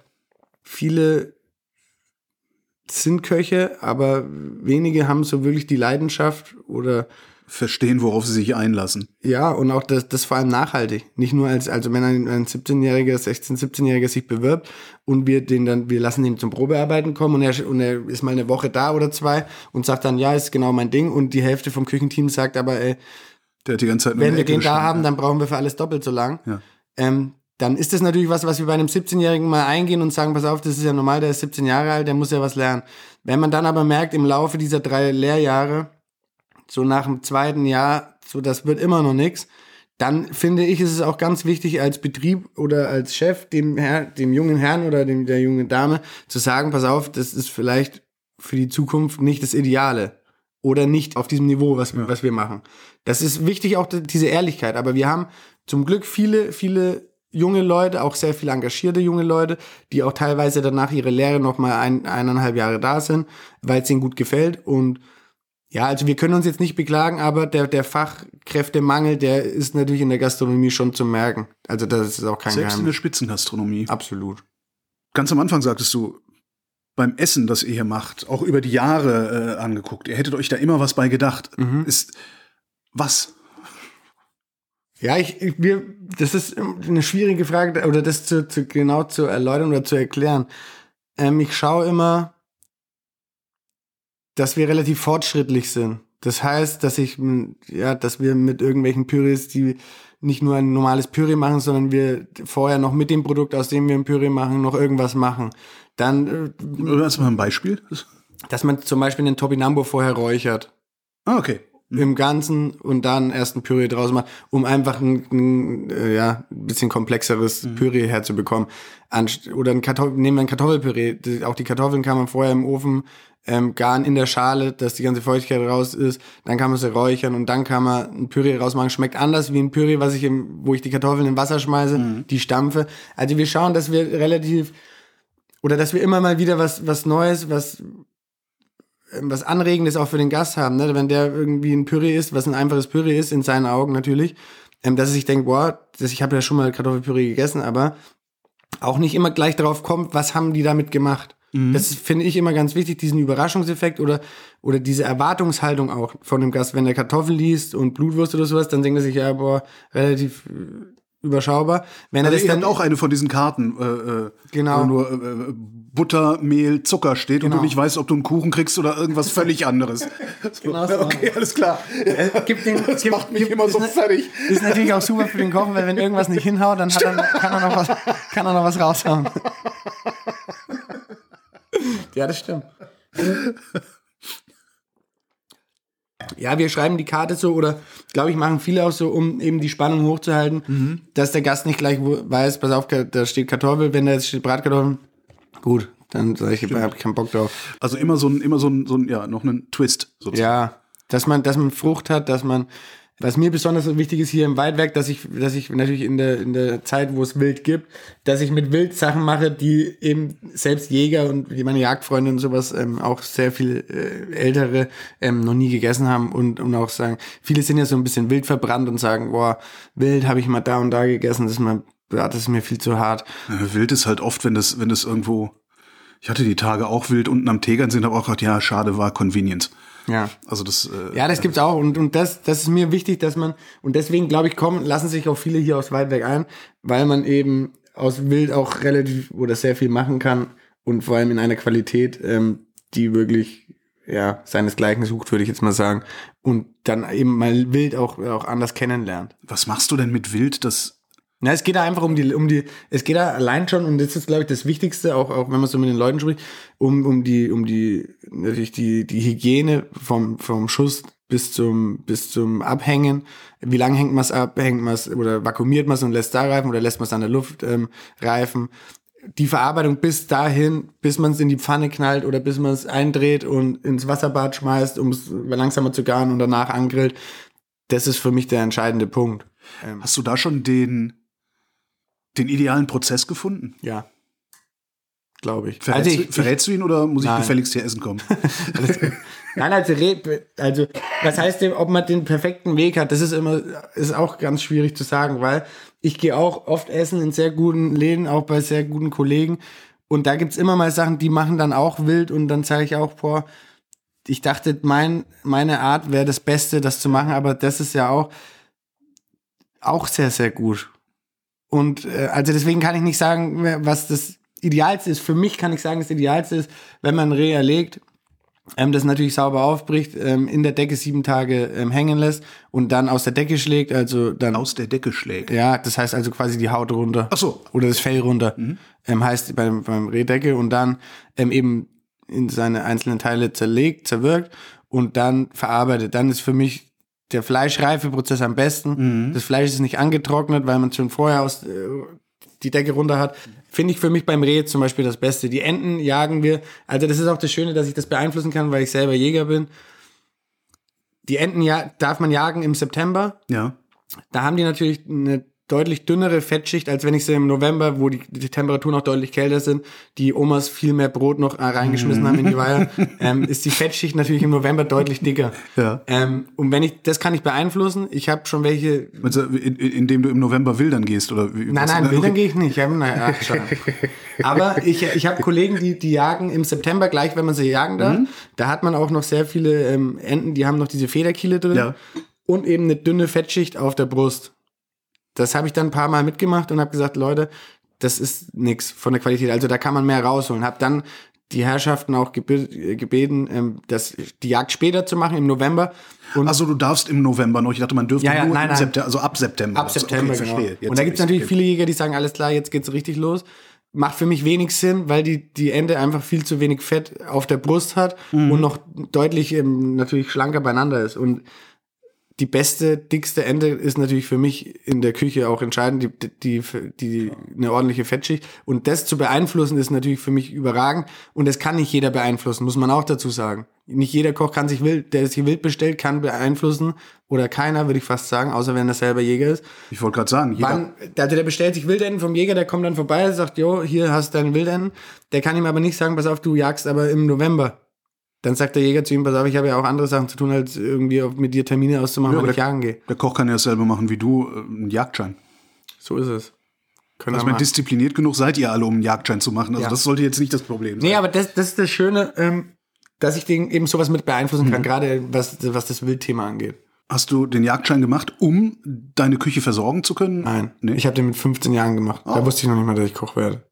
Viele sind Köche, aber wenige haben so wirklich die Leidenschaft oder Verstehen, worauf sie sich einlassen. ja, und auch das, das vor allem nachhaltig. Nicht nur als, also wenn ein, ein 17-Jähriger, 16-, 17-Jähriger sich bewirbt und wir den dann, wir lassen ihn zum Probearbeiten kommen und er, und er ist mal eine Woche da oder zwei und sagt dann, ja, ist genau mein Ding und die Hälfte vom Küchenteam sagt aber, ey, Der hat die ganze Zeit wenn wir den da haben, dann brauchen wir für alles doppelt so lang. Ja. Ähm, dann ist das natürlich was, was wir bei einem 17-Jährigen mal eingehen und sagen, pass auf, das ist ja normal, der ist 17 Jahre alt, der muss ja was lernen. Wenn man dann aber merkt, im Laufe dieser drei Lehrjahre, so nach dem zweiten Jahr, so das wird immer noch nix, dann finde ich, ist es auch ganz wichtig als Betrieb oder als Chef dem Herr, dem jungen Herrn oder dem, der jungen Dame zu sagen, pass auf, das ist vielleicht für die Zukunft nicht das Ideale oder nicht auf diesem Niveau, was, wir was wir machen. Das ist wichtig, auch diese Ehrlichkeit. Aber wir haben zum Glück viele, viele junge Leute, auch sehr viele engagierte junge Leute, die auch teilweise danach ihre Lehre noch mal ein, eineinhalb Jahre da sind, weil es ihnen gut gefällt. Und ja, also wir können uns jetzt nicht beklagen, aber der, der Fachkräftemangel, der ist natürlich in der Gastronomie schon zu merken. Also das ist auch kein Selbst in der Geheimnis. Spitzengastronomie. Absolut. Ganz am Anfang sagtest du, beim Essen, das ihr hier macht, auch über die Jahre äh, angeguckt, ihr hättet euch da immer was bei gedacht. Mhm. Ist was? Ja, ich, ich wir, das ist eine schwierige Frage, oder das zu, zu genau zu erläutern oder zu erklären. Ähm, ich schaue immer, dass wir relativ fortschrittlich sind. Das heißt, dass ich, ja, dass wir mit irgendwelchen Pürees, die nicht nur ein normales Püree machen, sondern wir vorher noch mit dem Produkt, aus dem wir ein Püree machen, noch irgendwas machen. Dann, äh, Hast du mal ein Beispiel? dass man zum Beispiel den Topinambo vorher räuchert Ah, okay. Im Ganzen und dann erst ein Püree draus macht, um einfach ein, ein äh, ja, bisschen komplexeres Püree herzubekommen. Anst oder ein Kartoffel, nehmen wir ein Kartoffelpüree. Auch die Kartoffeln kann man vorher im Ofen ähm, garen in der Schale, dass die ganze Feuchtigkeit raus ist. Dann kann man sie räuchern und dann kann man ein Püree rausmachen. Schmeckt anders wie ein Püree, was ich im, wo ich die Kartoffeln in Wasser schmeiße, die stampfe. Also wir schauen, dass wir relativ oder dass wir immer mal wieder was was Neues, was was Anregendes auch für den Gast haben, ne? wenn der irgendwie ein Püree isst, was ein einfaches Püree ist, in seinen Augen natürlich, ähm, dass er sich denkt, boah, das, ich habe ja schon mal Kartoffelpüree gegessen, aber auch nicht immer gleich darauf kommt, was haben die damit gemacht. Das finde ich immer ganz wichtig, diesen Überraschungseffekt oder, oder diese Erwartungshaltung auch von dem Gast. Wenn der Kartoffel liest und Blutwurst oder sowas, dann denkt er sich, ja, boah, relativ, überschaubar. Wenn er Also das ihr dann auch eine von diesen Karten, äh, äh, Genau. nur äh, Butter, Mehl, Zucker steht und Genau. du nicht weißt, ob du einen Kuchen kriegst oder irgendwas völlig anderes. Genau so. okay, alles klar. gibt den, Das gibt, macht mich gibt, immer so ist, fertig. Ist natürlich auch super für den Koch, weil wenn irgendwas nicht hinhaut, dann er, kann, er noch was, kann er noch was raushauen. ja, das stimmt. Ja, wir schreiben die Karte so oder glaube ich machen viele auch so, um eben die Spannung hochzuhalten, dass der Gast nicht gleich weiß, pass auf, da steht Kartoffel, wenn da jetzt steht Bratkartoffeln, gut, dann sage ich, habe ich keinen Bock drauf. Also immer so ein, immer so ein, so ein ja, noch einen Twist sozusagen. Ja, dass man, dass man Frucht hat, dass man, was mir besonders wichtig ist hier im Waldwerk, dass ich, dass ich natürlich in der, in der Zeit, wo es Wild gibt, dass ich mit Wild Sachen mache, die eben selbst Jäger und wie meine Jagdfreunde und sowas ähm, auch sehr viel äh, ältere ähm, noch nie gegessen haben und, und auch sagen, viele sind ja so ein bisschen wild verbrannt und sagen, boah, Wild habe ich mal da und da gegessen, das ist mir, ja, das ist mir viel zu hart. Wild ist halt oft, wenn das, wenn das irgendwo. Ich hatte die Tage auch wild unten am Tegernsee und habe auch gedacht, ja, schade war Convenience. Ja. Also das. Äh, Ja, das gibt's auch und, und das, das ist mir wichtig, dass man, und deswegen glaube ich, kommen, lassen sich auch viele hier aus Waldberg ein, weil man eben aus Wild auch relativ oder sehr viel machen kann und vor allem in einer Qualität, ähm, die wirklich, ja, seinesgleichen sucht, würde ich jetzt mal sagen. Und dann eben mal Wild auch, auch anders kennenlernt. Was machst du denn mit Wild, das Na, es geht da einfach um die, um die, es geht da allein schon, und das ist, glaube ich, das Wichtigste, auch, auch wenn man so mit den Leuten spricht, um, um die, um die, natürlich die, die Hygiene vom, vom Schuss bis zum, bis zum Abhängen. Wie lange hängt man es ab? Hängt man es oder vakuumiert man es und lässt da reifen oder lässt man es an der Luft ähm, reifen? Die Verarbeitung bis dahin, bis man es in die Pfanne knallt oder bis man es eindreht und ins Wasserbad schmeißt, um es langsamer zu garen und danach angrillt, das ist für mich der entscheidende Punkt. hast du da schon den, den idealen Prozess gefunden? Ja. Glaube ich. Verrätst, also du- ich, verrätst du ihn oder muss ich Nein. gefälligst hier essen kommen? Nein, also, also was heißt denn, ob man den perfekten Weg hat, das ist immer, ist auch ganz schwierig zu sagen, weil ich gehe auch oft essen in sehr guten Läden, auch bei sehr guten Kollegen. Und da gibt's immer mal Sachen, die machen dann auch wild und dann sage ich auch, boah, ich dachte, mein, meine Art wäre das Beste, das zu machen, aber das ist ja auch, auch sehr, sehr gut. Und äh, also deswegen kann ich nicht sagen, was das Idealste ist. Für mich kann ich sagen, das Idealste ist, wenn man ein Reh erlegt, ähm, das natürlich sauber aufbricht, ähm, in der Decke sieben Tage ähm, hängen lässt und dann aus der Decke schlägt, also dann Aus der Decke schlägt. ja, das heißt also quasi die Haut runter. Ach so. Oder das Fell runter. Ähm, heißt beim, beim Rehdecke und dann ähm, eben in seine einzelnen Teile zerlegt, zerwirkt und dann verarbeitet. Dann ist für mich der Fleischreifeprozess am besten. Das Fleisch ist nicht angetrocknet, weil man schon vorher aus äh, die Decke runter hat. Finde ich für mich beim Reh zum Beispiel das Beste. Die Enten jagen wir. Also das ist auch das Schöne, dass ich das beeinflussen kann, weil ich selber Jäger bin. Die Enten ja, darf man jagen im September. Ja. Da haben die natürlich eine deutlich dünnere Fettschicht, als wenn ich sie im November, wo die, die Temperaturen noch deutlich kälter sind, die Omas viel mehr Brot noch äh, reingeschmissen haben in die Weiher, ähm, ist die Fettschicht natürlich im November deutlich dicker. Ja. Ähm, und wenn ich, das kann ich beeinflussen. Ich habe schon welche. Du, in, in, indem du im November wildern gehst? Oder wie, Nein, nein, okay. wildern gehe ich nicht. Ich hab, na, ach. Aber ich, ich habe Kollegen, die, die jagen im September gleich, wenn man sie jagen darf. Da hat man auch noch sehr viele ähm, Enten, die haben noch diese Federkiele drin. Ja. Und eben eine dünne Fettschicht auf der Brust. Das habe ich dann ein paar Mal mitgemacht und habe gesagt, Leute, das ist nix von der Qualität. Also da kann man mehr rausholen. Habe dann die Herrschaften auch gebe- gebeten, ähm, das, die Jagd später zu machen, im November. Und Also du darfst im November noch. Ich dachte, man dürfte Ja, ja, nur nein, im nein. September, also ab September. Ab September, okay, genau. verstehe. Jetzt und da gibt's natürlich viele Jäger, die sagen, alles klar, jetzt geht's richtig los. Macht für mich wenig Sinn, weil die, die Ente einfach viel zu wenig Fett auf der Brust hat Mhm. und noch deutlich ähm, natürlich schlanker beieinander ist. Und die beste, dickste Ente ist natürlich für mich in der Küche auch entscheidend, die, die, die, eine ordentliche Fettschicht. Und das zu beeinflussen ist natürlich für mich überragend. Und das kann nicht jeder beeinflussen, muss man auch dazu sagen. Nicht jeder Koch kann sich wild, der sich wild bestellt, kann beeinflussen. Oder keiner, würde ich fast sagen, außer wenn er selber Jäger ist. Ich wollte gerade sagen, jeder, Wann, also der bestellt sich Wildenten vom Jäger, der kommt dann vorbei, sagt, jo, hier hast du deinen Wildenten. Der kann ihm aber nicht sagen, pass auf, du jagst aber im November. Dann sagt der Jäger zu ihm, pass auf, ich habe ja auch andere Sachen zu tun, als irgendwie mit dir Termine auszumachen, Ja, aber ich jagen gehe. der Koch kann ja dasselbe machen wie du, äh, einen Jagdschein. So ist es. Können Also mal- diszipliniert genug seid ihr alle, um einen Jagdschein zu machen. Also Ja. das sollte jetzt nicht das Problem sein. Nee, aber das, das ist das Schöne, ähm, dass ich den eben sowas mit beeinflussen Mhm. kann, gerade was, was das Wildthema angeht. Hast du den Jagdschein gemacht, um deine Küche versorgen zu können? Nein, Nee? ich habe den mit 15 Jahren gemacht. Oh. Da wusste ich noch nicht mal, dass ich Koch werde.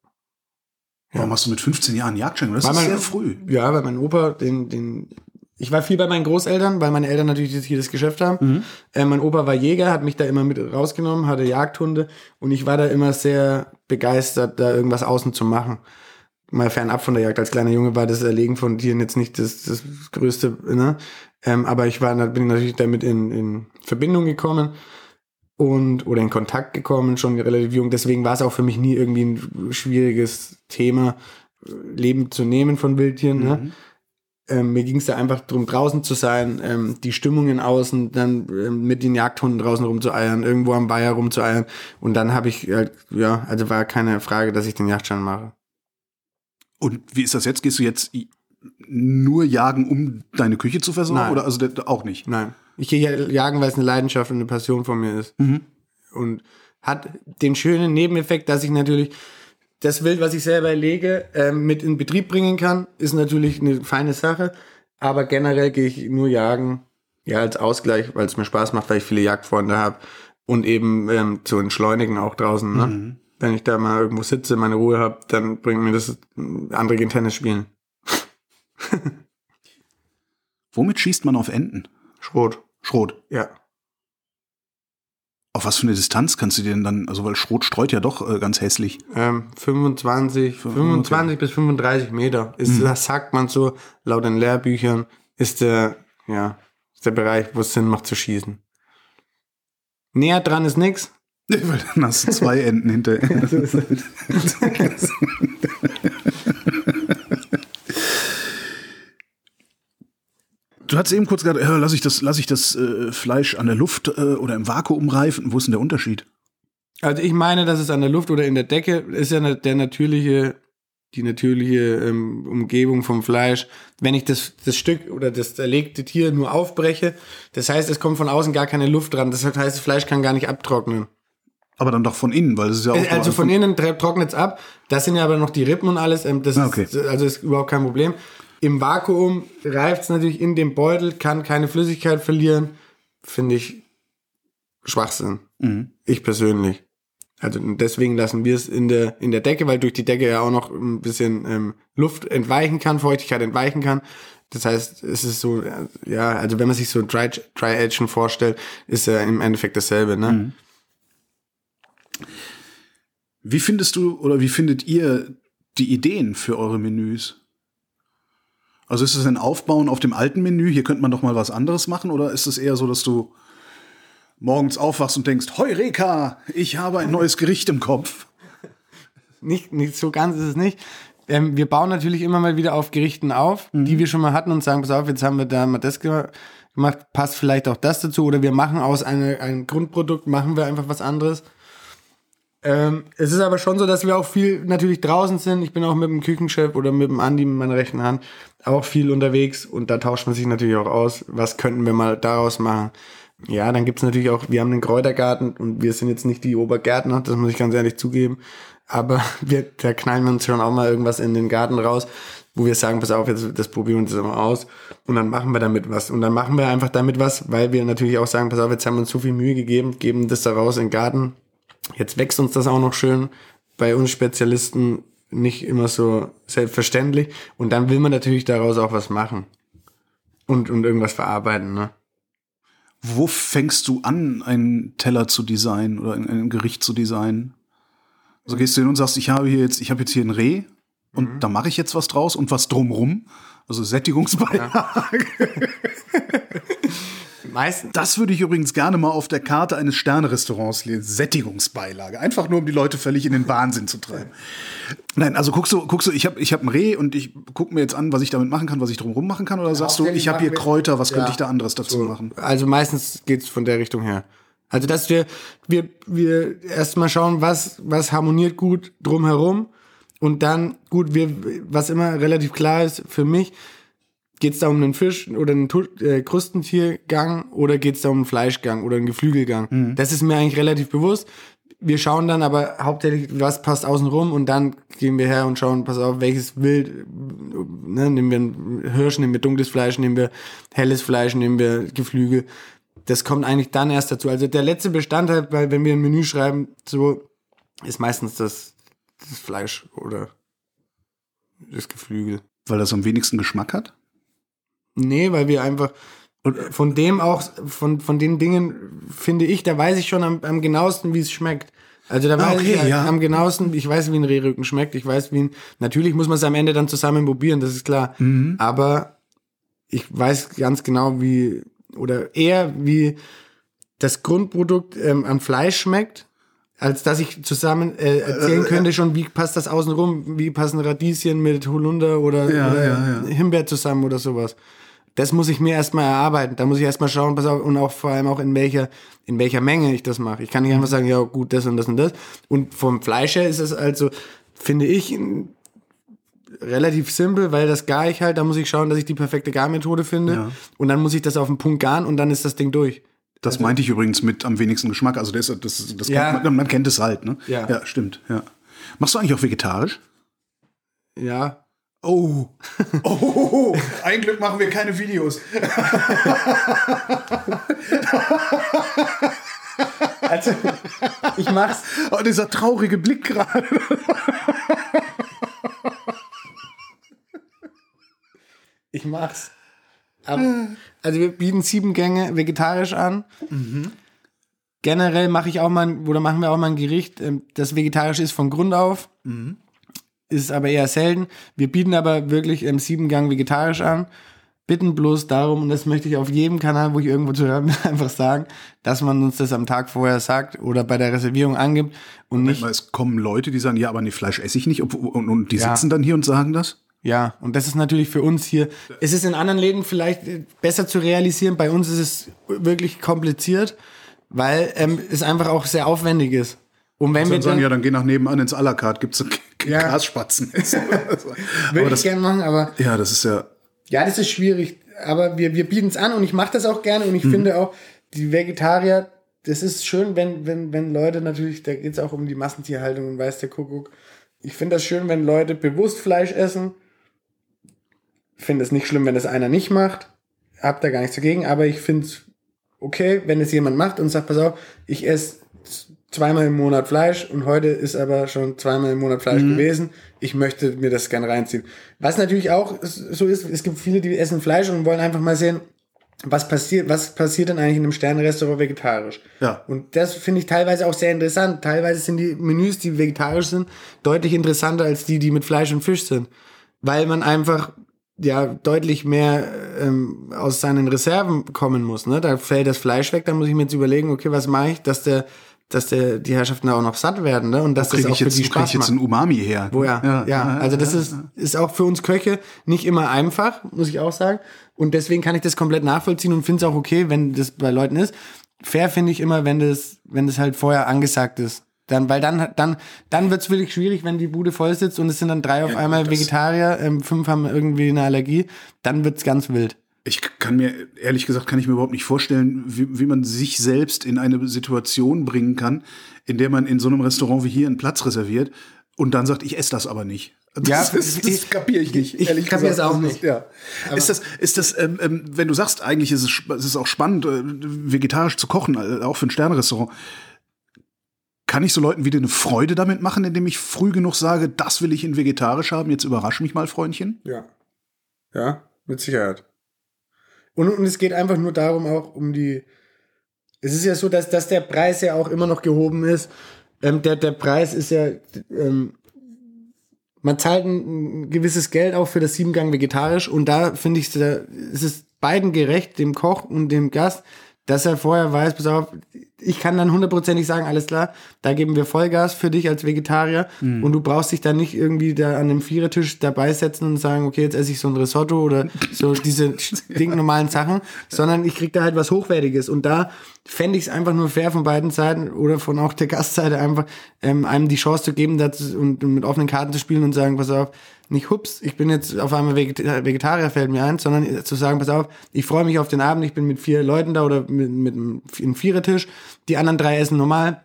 Warum hast du mit 15 Jahren Jagdschein? Das Weil ist mein- sehr früh. Ja, weil mein Opa, den, den, ich war viel bei meinen Großeltern, weil meine Eltern natürlich hier das Geschäft haben. Äh, mein Opa war Jäger, hat mich da immer mit rausgenommen, hatte Jagdhunde und ich war da immer sehr begeistert, da irgendwas außen zu machen. Mal fernab von der Jagd. Als kleiner Junge war das Erlegen von Tieren jetzt nicht das, das Größte, ne? Ähm, aber ich war, bin natürlich damit in, in Verbindung gekommen und oder in Kontakt gekommen, schon relativ jung. Deswegen war es auch für mich nie irgendwie ein schwieriges Thema, äh, Leben zu nehmen von Wildtieren. Ne? Ähm, mir ging es da einfach darum, draußen zu sein, ähm, die Stimmungen außen, dann ähm, mit den Jagdhunden draußen rumzueiern, irgendwo am Weiher rumzueiern. Und dann habe ich, halt, ja, also war keine Frage, dass ich den Jagdschein mache. Und wie ist das jetzt? Gehst du jetzt nur jagen, um deine Küche zu versorgen? Nein. Oder also auch nicht? Nein. Ich gehe ja jagen, weil es eine Leidenschaft und eine Passion von mir ist. Und hat den schönen Nebeneffekt, dass ich natürlich das Wild, was ich selber erlege, ähm, mit in Betrieb bringen kann, ist natürlich eine feine Sache. Aber generell gehe ich nur jagen, ja, als Ausgleich, weil es mir Spaß macht, weil ich viele Jagdfreunde habe. Und eben ähm, zu entschleunigen auch draußen. Ne? Wenn ich da mal irgendwo sitze, meine Ruhe habe, dann bringt mir das äh, andere gehen Tennis spielen. Womit schießt man auf Enten? Schrot, Schrot. ja. Auf was für eine Distanz kannst du dir denn dann, also weil Schrot streut ja doch äh, ganz hässlich. Ähm, 25, 25 bis 35 Meter. Ist, Das sagt man so, laut den Lehrbüchern, ist der, ja, ist der Bereich, wo es Sinn macht zu schießen. Näher dran ist nix. Weil dann hast du zwei Enten hinterher. Du hast eben kurz gesagt, äh, lass ich das, lass ich das äh, Fleisch an der Luft äh, oder im Vakuum reifen. Wo ist denn der Unterschied? Also ich meine, dass es an der Luft oder in der Decke ist ja der natürliche, die natürliche ähm, Umgebung vom Fleisch. Wenn ich das, das Stück oder das erlegte Tier nur aufbreche, das heißt, es kommt von außen gar keine Luft dran. Das heißt, das Fleisch kann gar nicht abtrocknen. Aber dann doch von innen, weil das ist ja auch Äh, Also von innen trocknet es ab. Das sind ja aber noch die Rippen und alles. ähm, Das Ah, okay. ist, also ist überhaupt kein Problem. Im Vakuum reift es natürlich in dem Beutel, kann keine Flüssigkeit verlieren. Finde ich Schwachsinn. Mhm. Ich persönlich. Also deswegen lassen wir es in der, in der Decke, weil durch die Decke ja auch noch ein bisschen ähm, Luft entweichen kann, Feuchtigkeit entweichen kann. Das heißt, es ist so, ja, also wenn man sich so Dry, Dry Agen vorstellt, ist ja im Endeffekt dasselbe, ne? Mhm. Wie findest du oder wie findet ihr die Ideen für eure Menüs? Also ist es ein Aufbauen auf dem alten Menü, hier könnte man doch mal was anderes machen, oder ist es eher so, dass du morgens aufwachst und denkst, Heureka, ich habe ein neues Gericht im Kopf? nicht, nicht so ganz ist es nicht. Ähm, wir bauen natürlich immer mal wieder auf Gerichten auf, die wir schon mal hatten und sagen, pass auf, jetzt haben wir da mal das ge- gemacht, passt vielleicht auch das dazu oder wir machen aus eine, einem Grundprodukt, machen wir einfach was anderes. Ähm, es ist aber schon so, dass wir auch viel natürlich draußen sind. Ich bin auch mit dem Küchenchef oder mit dem Andi mit meiner rechten Hand auch viel unterwegs und da tauscht man sich natürlich auch aus, was könnten wir mal daraus machen. Ja, dann gibt's natürlich auch, wir haben einen Kräutergarten und wir sind jetzt nicht die Obergärtner, das muss ich ganz ehrlich zugeben. Aber wir, da knallen wir uns schon auch mal irgendwas in den Garten raus, wo wir sagen, pass auf, jetzt, das probieren wir uns mal aus. Und dann machen wir damit was. Und dann machen wir einfach damit was, weil wir natürlich auch sagen, pass auf, jetzt haben wir uns so viel Mühe gegeben, geben das da raus in den Garten. Jetzt wächst uns das auch noch schön. Bei uns Spezialisten nicht immer so selbstverständlich. Und dann will man natürlich daraus auch was machen. Und, und irgendwas verarbeiten, ne? Wo fängst du an, einen Teller zu designen oder ein, ein Gericht zu designen? Also gehst du hin und sagst, ich habe hier jetzt, ich habe jetzt hier ein Reh und da mache ich jetzt was draus und was drumrum. Also Sättigungsbeilage. Meistens. Das würde ich übrigens gerne mal auf der Karte eines Sternerestaurants lesen. Sättigungsbeilage. Einfach nur, um die Leute völlig in den Wahnsinn zu treiben. Nein, also guckst du, guckst du, ich habe ich hab ein Reh und ich guck mir jetzt an, was ich damit machen kann, was ich drumherum machen kann, oder sagst du, ich habe hier Kräuter, was könnte Ja. ich da anderes dazu machen? Also meistens geht's von der Richtung her. Also dass wir, wir, wir erstmal schauen, was, was harmoniert gut drumherum. Und dann, gut, wir, was immer relativ klar ist für mich, geht's da um einen Fisch oder einen äh, Krustentiergang oder geht's da um einen Fleischgang oder einen Geflügelgang? Das ist mir eigentlich relativ bewusst. Wir schauen dann aber hauptsächlich, was passt außen rum und dann gehen wir her und schauen, pass auf, welches Wild, ne, nehmen wir einen Hirsch, nehmen wir dunkles Fleisch, nehmen wir helles Fleisch, nehmen wir Geflügel. das kommt eigentlich dann erst dazu. Also der letzte Bestandteil, weil wenn wir ein Menü schreiben, so ist meistens das, das Fleisch oder das Geflügel. Weil das am wenigsten Geschmack hat? Nee, weil wir einfach von dem auch, von, von den Dingen, finde ich, da weiß ich schon am, am genauesten, wie es schmeckt. Also da Ah, weiß okay, ich ja. am genauesten, ich weiß, wie ein Rehrücken schmeckt, ich weiß, wie ein, natürlich muss man es am Ende dann zusammen probieren, das ist klar. Mhm. Aber ich weiß ganz genau, wie, oder eher wie das Grundprodukt ähm, am Fleisch schmeckt, als dass ich zusammen äh, erzählen könnte schon, wie passt das außenrum, wie passen Radieschen mit Holunder oder, Ja, oder ja. Himbeer zusammen oder sowas. Das muss ich mir erstmal erarbeiten. Da muss ich erstmal schauen, pass auf, und auch vor allem auch in welcher, in welcher Menge ich das mache. Ich kann nicht einfach sagen, ja, gut, das und das und das. Und vom Fleisch her ist es also, finde ich, relativ simpel, weil das gar ich halt, da muss ich schauen, dass ich die perfekte Garmethode finde. Ja. Und dann muss ich das auf den Punkt garen und dann ist das Ding durch. Das meinte ich übrigens mit am wenigsten Geschmack. Also das, das, das Ja. man, man kennt es halt, ne? Ja. ja, stimmt. Ja. Machst du eigentlich auch vegetarisch? Ja. Oh. Oh, ein Glück machen wir keine Videos. Also, ich mach's. Oh, dieser traurige Blick gerade. Ich mach's. Ab, also wir bieten sieben Gänge vegetarisch an. Generell mache ich auch mal, oder machen wir auch mal ein Gericht, ähm, das vegetarisch ist von Grund auf. Ist aber eher selten. Wir bieten aber wirklich ähm, sieben Gang vegetarisch an. Bitten bloß darum, und das möchte ich auf jedem Kanal, wo ich irgendwo zu hören bin, einfach sagen, dass man uns das am Tag vorher sagt oder bei der Reservierung angibt und nicht es kommen Leute, die sagen, ja, aber nee, Fleisch esse ich nicht. Und, und, und die Ja. sitzen dann hier und sagen das? Ja, und das ist natürlich für uns hier. Es ist in anderen Läden vielleicht äh, besser zu realisieren. Bei uns ist es wirklich kompliziert, weil ähm, es einfach auch sehr aufwendig ist. Und wenn wir Dann sagen, ja, dann geh nach nebenan ins à la carte, gibt's so Ja. Grasspatzen. würde aber ich das, gerne machen, aber ja, das ist ja, ja, das ist schwierig. Aber wir, wir bieten es an und ich mache das auch gerne und ich finde auch, die Vegetarier, das ist schön, wenn, wenn, wenn Leute natürlich, da geht es auch um die Massentierhaltung und weiß der Kuckuck. Ich finde das schön, wenn Leute bewusst Fleisch essen. Finde es nicht schlimm, wenn es einer nicht macht. Hab da gar nichts dagegen, aber ich finde es okay, wenn es jemand macht und sagt, pass auf, ich esse zweimal im Monat Fleisch und heute ist aber schon zweimal im Monat Fleisch gewesen. Ich möchte mir das gern reinziehen. Was natürlich auch so ist, es gibt viele, die essen Fleisch und wollen einfach mal sehen, was passiert, was passiert denn eigentlich in einem Sternenrestaurant vegetarisch? Ja. Und das finde ich teilweise auch sehr interessant. Teilweise sind die Menüs, die vegetarisch sind, deutlich interessanter als die, die mit Fleisch und Fisch sind. Weil man einfach ja deutlich mehr ähm, aus seinen Reserven kommen muss. Ne? Da fällt das Fleisch weg, da muss ich mir jetzt überlegen, okay, was mache ich, dass der, dass der, die Herrschaften da auch noch satt werden, ne? Und dass das auch ich für jetzt, die wo krieg ich Spaß jetzt ein Umami her. Wo ja, ja, also das ist, ist auch für uns Köche nicht immer einfach, muss ich auch sagen. Und deswegen kann ich das komplett nachvollziehen und finde es auch okay, wenn das bei Leuten ist. Fair finde ich immer, wenn das, wenn das halt vorher angesagt ist. Dann, weil dann, dann, dann wird's wirklich schwierig, wenn die Bude voll sitzt und es sind dann drei auf einmal das- Vegetarier, ähm, fünf haben irgendwie eine Allergie, dann wird's ganz wild. Ich kann mir, ehrlich gesagt, kann ich mir überhaupt nicht vorstellen, wie, wie man sich selbst in eine Situation bringen kann, in der man in so einem Restaurant wie hier einen Platz reserviert und dann sagt, ich esse das aber nicht. Das, Ja, das, das ich- kapiere ich nicht. ich ehrlich kapier's gesagt. auch nicht. Ist, ja. ist das, ist das ähm, ähm, wenn du sagst, eigentlich ist es, es ist auch spannend, äh, vegetarisch zu kochen, äh, auch für ein Sternrestaurant, kann ich so Leuten wieder eine Freude damit machen, indem ich früh genug sage, das will ich in vegetarisch haben, jetzt überrasch mich mal, Freundchen? Ja. Ja, mit Sicherheit. Und, und es geht einfach nur darum, auch um die. Es ist ja so, dass, dass der Preis ja auch immer noch gehoben ist. Ähm, der, der Preis ist ja. Ähm, man zahlt ein, ein gewisses Geld auch für das Siebengang vegetarisch und da finde ich, da ist es beiden gerecht, dem Koch und dem Gast, dass er vorher weiß, pass auf, ich kann dann hundertprozentig sagen, alles klar, da geben wir Vollgas für dich als Vegetarier und du brauchst dich dann nicht irgendwie da an dem Vierertisch dabei setzen und sagen, okay, jetzt esse ich so ein Risotto oder so diese stinknormalen Sachen, sondern ich krieg da halt was Hochwertiges und da fände ich es einfach nur fair von beiden Seiten oder von auch der Gastseite einfach ähm, einem die Chance zu geben das, und, und mit offenen Karten zu spielen und sagen, pass auf, nicht hups, ich bin jetzt auf einmal Vegeta- Vegetarier, fällt mir ein, sondern zu sagen, pass auf, ich freue mich auf den Abend, ich bin mit vier Leuten da oder mit, mit einem Vierertisch, die anderen drei essen normal.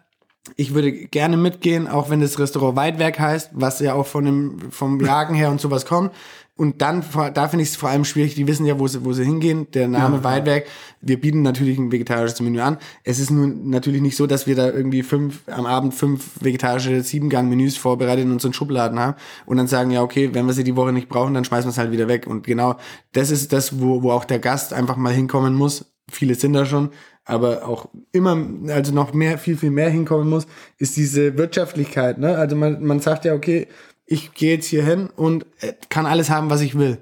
Ich würde gerne mitgehen, auch wenn das Restaurant weit weg heißt, was ja auch von dem, vom Jagen her und sowas kommt. Und dann, da finde ich es vor allem schwierig, die wissen ja, wo sie, wo sie hingehen. Der Name ja, Weidwerk, wir bieten natürlich ein vegetarisches Menü an. Es ist nun natürlich nicht so, dass wir da irgendwie fünf, am Abend fünf vegetarische Siebengang-Menüs vorbereitet in unseren Schubladen haben und dann sagen, ja, okay, wenn wir sie die Woche nicht brauchen, dann schmeißen wir es halt wieder weg. Und genau das ist das, wo, wo auch der Gast einfach mal hinkommen muss. Viele sind da schon, aber auch immer, also noch mehr, viel, viel mehr hinkommen muss, ist diese Wirtschaftlichkeit. Ne? Also man, man sagt ja, okay, ich gehe jetzt hier hin und äh, kann alles haben, was ich will.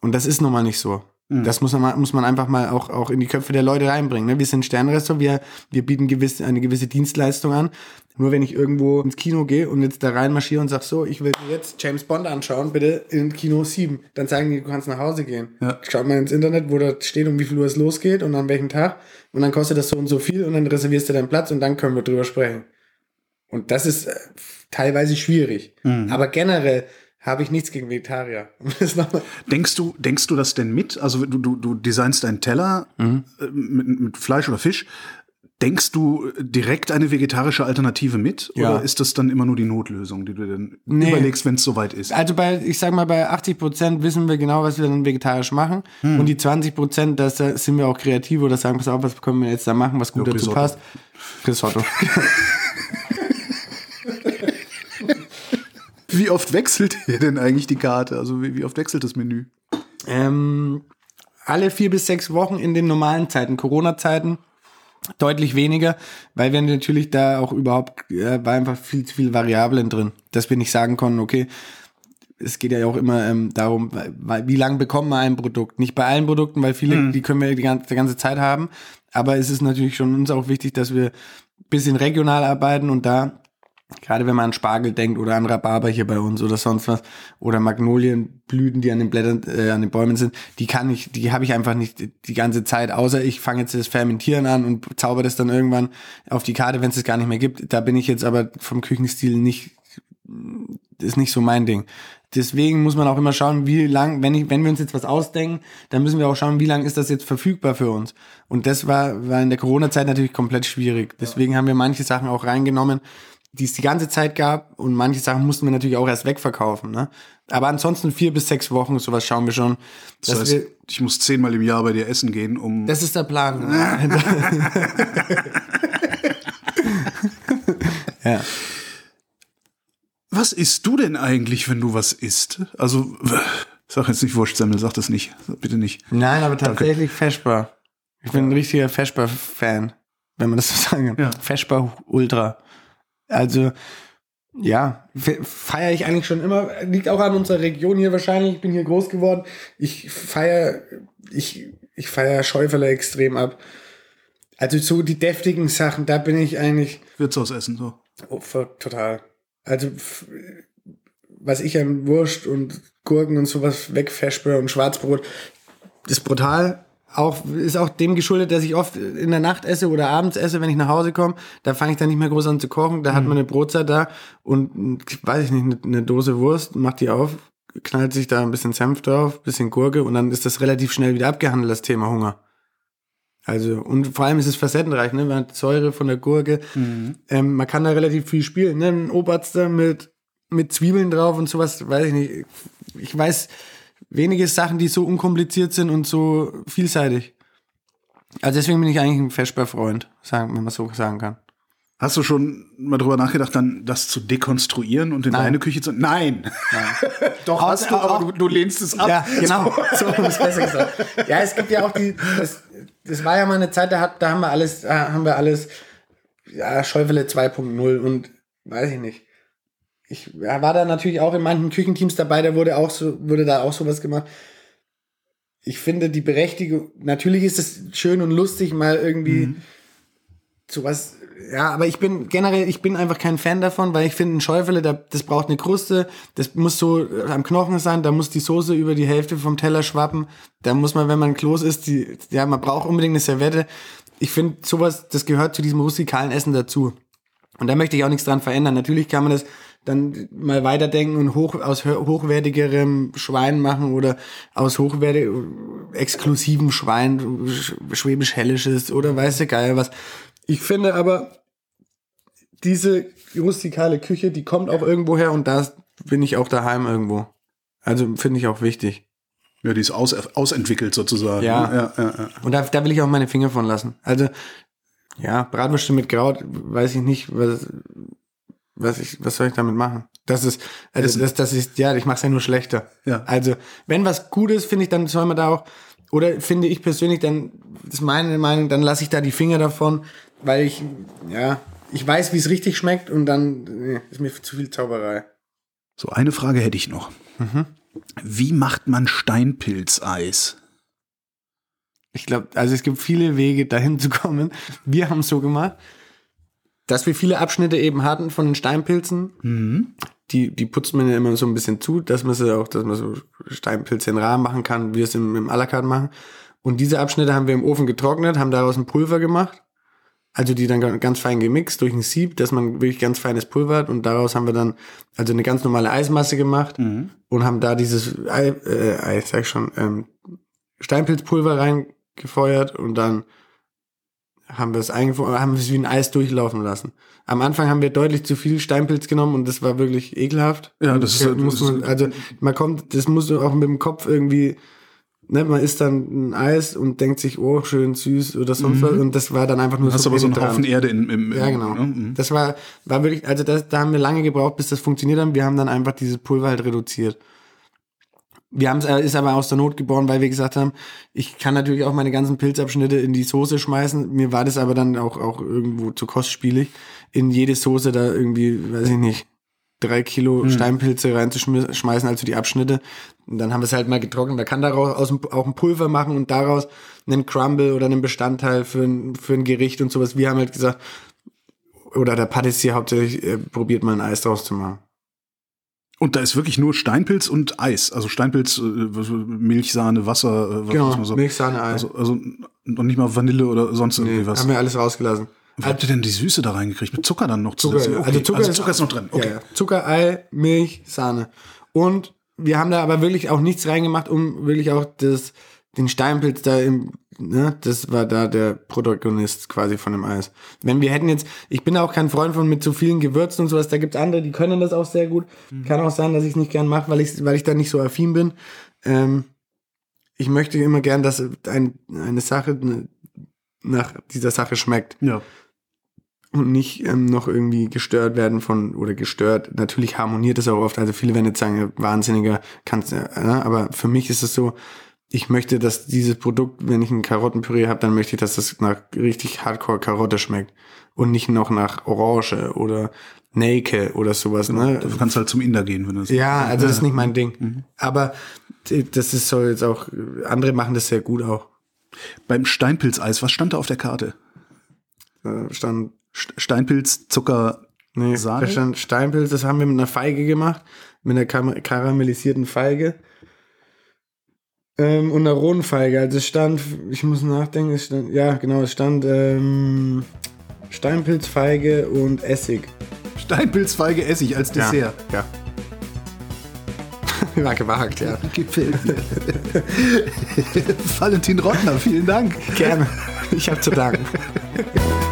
Und das ist nun mal nicht so. Mhm. Das muss man, muss man einfach mal auch, auch in die Köpfe der Leute reinbringen. Ne? Wir sind Sternrestaurant, wir, wir bieten gewisse, eine gewisse Dienstleistung an. Nur wenn ich irgendwo ins Kino gehe und jetzt da reinmarschiere und sag so, ich will jetzt James Bond anschauen, bitte in Kino 7, dann sagen die, du kannst nach Hause gehen. Ja. Schau mal ins Internet, wo da steht, um wie viel Uhr es losgeht und an welchem Tag. Und dann kostet das so und so viel und dann reservierst du deinen Platz und dann können wir drüber sprechen. Und das ist äh, teilweise schwierig. Mhm. Aber generell habe ich nichts gegen Vegetarier. denkst du, denkst du das denn mit? Also du, du, du designst einen Teller mhm. Äh, mit, mit Fleisch oder Fisch. Denkst du direkt eine vegetarische Alternative mit? Ja. Oder ist das dann immer nur die Notlösung, die du dann nee. überlegst, wenn es soweit ist? Also bei, ich sag mal, bei 80 Prozent wissen wir genau, was wir dann vegetarisch machen. Hm. Und die 20 Prozent, da sind wir auch kreativ oder sagen, pass auf, was können wir jetzt da machen, was gut ja, dazu Risotto. passt. Risotto. Wie oft wechselt ihr denn eigentlich die Karte? Also wie, wie oft wechselt das Menü? Ähm, alle vier bis sechs Wochen in den normalen Zeiten, Corona-Zeiten deutlich weniger, weil wir natürlich da auch überhaupt, äh, war einfach viel zu viel Variablen drin, dass wir nicht sagen konnten, okay, es geht ja auch immer ähm, darum, weil, wie lange bekommt man ein Produkt? Nicht bei allen Produkten, weil viele, mhm. die können wir die ganze, die ganze Zeit haben, aber es ist natürlich schon uns auch wichtig, dass wir bisschen regional arbeiten und da Gerade wenn man an Spargel denkt oder an Rhabarber hier bei uns oder sonst was oder Magnolienblüten, die an den Blättern, äh, an den Bäumen sind, die kann ich, die habe ich einfach nicht die ganze Zeit, außer ich fange jetzt das Fermentieren an und zauber das dann irgendwann auf die Karte, wenn es es gar nicht mehr gibt. Da bin ich jetzt aber vom Küchenstil nicht, ist nicht so mein Ding. Deswegen muss man auch immer schauen, wie lang, wenn ich, wenn wir uns jetzt was ausdenken, dann müssen wir auch schauen, wie lang ist das jetzt verfügbar für uns. Und das war, war in der Corona-Zeit natürlich komplett schwierig. Deswegen haben wir manche Sachen auch reingenommen, die es die ganze Zeit gab und manche Sachen mussten wir natürlich auch erst wegverkaufen. Ne? Aber ansonsten vier bis sechs Wochen, sowas schauen wir schon. Das heißt, wir, ich muss zehnmal im Jahr bei dir essen gehen, um. Das ist der Plan. Ne? ja. Was isst du denn eigentlich, wenn du was isst? Also, sag jetzt nicht Wurstsemmel, sag das nicht. Bitte nicht. Nein, aber tatsächlich Feschbar. Ich bin ein richtiger Feschbar-Fan, wenn man das so sagen kann. Ja. Feschbar Ultra. Also, ja, feiere ich eigentlich schon immer. Liegt auch an unserer Region hier wahrscheinlich. Ich bin hier groß geworden. Ich feiere, ich, ich feiere Schäuferle extrem ab. Also so die deftigen Sachen, da bin ich eigentlich. Wirtshausessen so. Oh, total. Also was ich an Wurst und Gurken und sowas wegfeschbe und Schwarzbrot, ist brutal auch, ist auch dem geschuldet, dass ich oft in der Nacht esse oder abends esse, wenn ich nach Hause komme. Da fange ich dann nicht mehr groß an zu kochen. Da mhm. hat man eine Brotzeit da und, weiß ich nicht, eine, Dose Wurst, macht die auf, knallt sich da ein bisschen Senf drauf, bisschen Gurke und dann ist das relativ schnell wieder abgehandelt, das Thema Hunger. Also, und vor allem ist es facettenreich, ne? Man hat Säure von der Gurke. Mhm. Ähm, man kann da relativ viel spielen, ne? Ein Oberster mit, mit Zwiebeln drauf und sowas, weiß ich nicht. Ich weiß, wenige Sachen, die so unkompliziert sind und so vielseitig. Also deswegen bin ich eigentlich ein sagen, wenn man so sagen kann. Hast du schon mal drüber nachgedacht, dann das zu dekonstruieren und in Nein. deine Küche zu. Nein! Nein. Doch, hast du, aber du, du, lehnst es ab. Ja, genau. so ist besser gesagt. Ja, es gibt ja auch die. Das, das war ja mal eine Zeit, da, hat, da haben wir alles, da haben wir alles, ja, Schäufele 2.0 und weiß ich nicht ich war da natürlich auch in manchen Küchenteams dabei, da wurde auch so, wurde da auch sowas gemacht. Ich finde die Berechtigung, natürlich ist es schön und lustig, mal irgendwie mhm. sowas, ja, aber ich bin generell, ich bin einfach kein Fan davon, weil ich finde, ein Schäufele, das braucht eine Kruste, das muss so am Knochen sein, da muss die Soße über die Hälfte vom Teller schwappen, da muss man, wenn man Kloß isst, die, ja, man braucht unbedingt eine Servette. Ich finde, sowas, das gehört zu diesem rustikalen Essen dazu. Und da möchte ich auch nichts dran verändern. Natürlich kann man das dann mal weiterdenken und hoch, aus hochwertigerem Schwein machen oder aus hochwertig exklusivem Schwein, schwäbisch-hellisches oder weiß der Geier was. Ich finde aber, diese rustikale Küche, die kommt auch irgendwo her und da bin ich auch daheim irgendwo. Also finde ich auch wichtig. Ja, die ist aus, ausentwickelt sozusagen. Ja. ne? ja, ja, ja. Und da, da will ich auch meine Finger von lassen. Also, ja, Bratwürste mit Kraut, weiß ich nicht, was, was ich, was soll ich damit machen? Das ist, also das, das ist, ja, ich mache es ja nur schlechter. Ja. Also, wenn was gut ist, finde ich, dann soll man da auch, oder finde ich persönlich, dann, das ist meine Meinung, dann lasse ich da die Finger davon, weil ich, ja, ich weiß, wie es richtig schmeckt und dann nee, ist mir zu viel Zauberei. So, eine Frage hätte ich noch. Mhm. Wie macht man Steinpilzeis? Ich glaube, also es gibt viele Wege, dahin zu kommen. Wir haben es so gemacht, dass wir viele Abschnitte eben hatten von den Steinpilzen. Mhm. Die, die putzt man ja immer so ein bisschen zu, dass man sie auch, dass man so Steinpilze in Rahmen machen kann, wie wir es im, im carte machen. Und diese Abschnitte haben wir im Ofen getrocknet, haben daraus ein Pulver gemacht. Also die dann ganz fein gemixt durch ein Sieb, dass man wirklich ganz feines Pulver hat. Und daraus haben wir dann also eine ganz normale Eismasse gemacht Mhm. und haben da dieses Ei, äh, Ei sag ich schon, ähm, Steinpilzpulver reingefeuert und dann haben wir es eingefroren, haben wir es wie ein Eis durchlaufen lassen. Am Anfang haben wir deutlich zu viel Steinpilz genommen und das war wirklich ekelhaft. Ja, das ist- muss man, also man kommt, das muss auch mit dem Kopf irgendwie, ne, man isst dann ein Eis und denkt sich, oh, schön süß oder sonst was und das war dann einfach nur Mhm. Hast aber so einen. Haufen Erde im, im, im Ja, genau. ne? Mhm. Das war, war wirklich, also das, da haben wir lange gebraucht, bis das funktioniert hat. Wir haben dann einfach dieses Pulver halt reduziert. Wir haben es, äh, ist aber aus der Not geboren, weil wir gesagt haben, ich kann natürlich auch meine ganzen Pilzabschnitte in die Soße schmeißen. Mir war das aber dann auch, auch irgendwo zu kostspielig, in jede Soße da irgendwie, weiß ich nicht, drei Kilo Steinpilze reinzuschmeißen, also die Abschnitte. Und dann haben wir es halt mal getrocknet. Da kann daraus auch ein Pulver machen und daraus einen Crumble oder einen Bestandteil für ein, für ein Gericht und sowas. Wir haben halt gesagt, oder der Patissier hauptsächlich äh, probiert mal ein Eis draus zu machen. Und da ist wirklich nur Steinpilz und Eis. Also Steinpilz, äh, was- Milch, Sahne, Wasser, äh, was Genau, muss man so. Milch, Sahne, Ei. Also, also noch nicht mal Vanille oder sonst irgendwie Nee, was. haben wir alles rausgelassen. Wie habt ihr denn die Süße da reingekriegt? Mit Zucker dann noch Zucker, zusätzlich? Okay. also Zucker, also Zucker ist noch drin. Okay. Ja, ja. Zucker, Ei, Milch, Sahne. Und wir haben da aber wirklich auch nichts reingemacht, um wirklich auch das, den Steinpilz da im, ne, das war da der Protagonist quasi von dem Eis. Wenn wir hätten jetzt, ich bin auch kein Freund von mit zu vielen Gewürzen und sowas, da gibt's andere, die können das auch sehr gut. Kann auch sein, dass ich es nicht gern mache, weil ich, weil ich da nicht so affin bin. Ähm, ich möchte immer gern, dass ein, eine Sache ne, nach dieser Sache schmeckt Ja. und nicht ähm, noch irgendwie gestört werden von oder gestört. Natürlich harmoniert es auch oft. Also viele werden jetzt sagen, wahnsinniger kannst ja, ne? aber für mich ist es so, ich möchte, dass dieses Produkt, wenn ich ein Karottenpüree habe, dann möchte ich, dass das nach richtig Hardcore Karotte schmeckt und nicht noch nach Orange oder Nelke oder sowas. Ne? Du kannst halt zum Inder gehen, wenn du das. Ja, also das ist nicht mein Ding. Aber äh, das ist so jetzt auch, andere machen das sehr gut auch. Beim Steinpilzeis, was stand da auf der Karte? Äh, stand St- Steinpilz, Zucker, Nee, Sahne? da stand Steinpilz, das haben wir mit einer Feige gemacht, mit einer karamellisierten Feige ähm, und einer rohen Feige. Also es stand, ich muss nachdenken, es stand, ja genau, es stand ähm, Steinpilz, Feige und Essig. Steinpilzfeige Essig als Dessert. Ja. ja. War gewagt, ja. Gefällt mir. Valentin Rottner, vielen Dank. Gerne. Ich habe zu danken.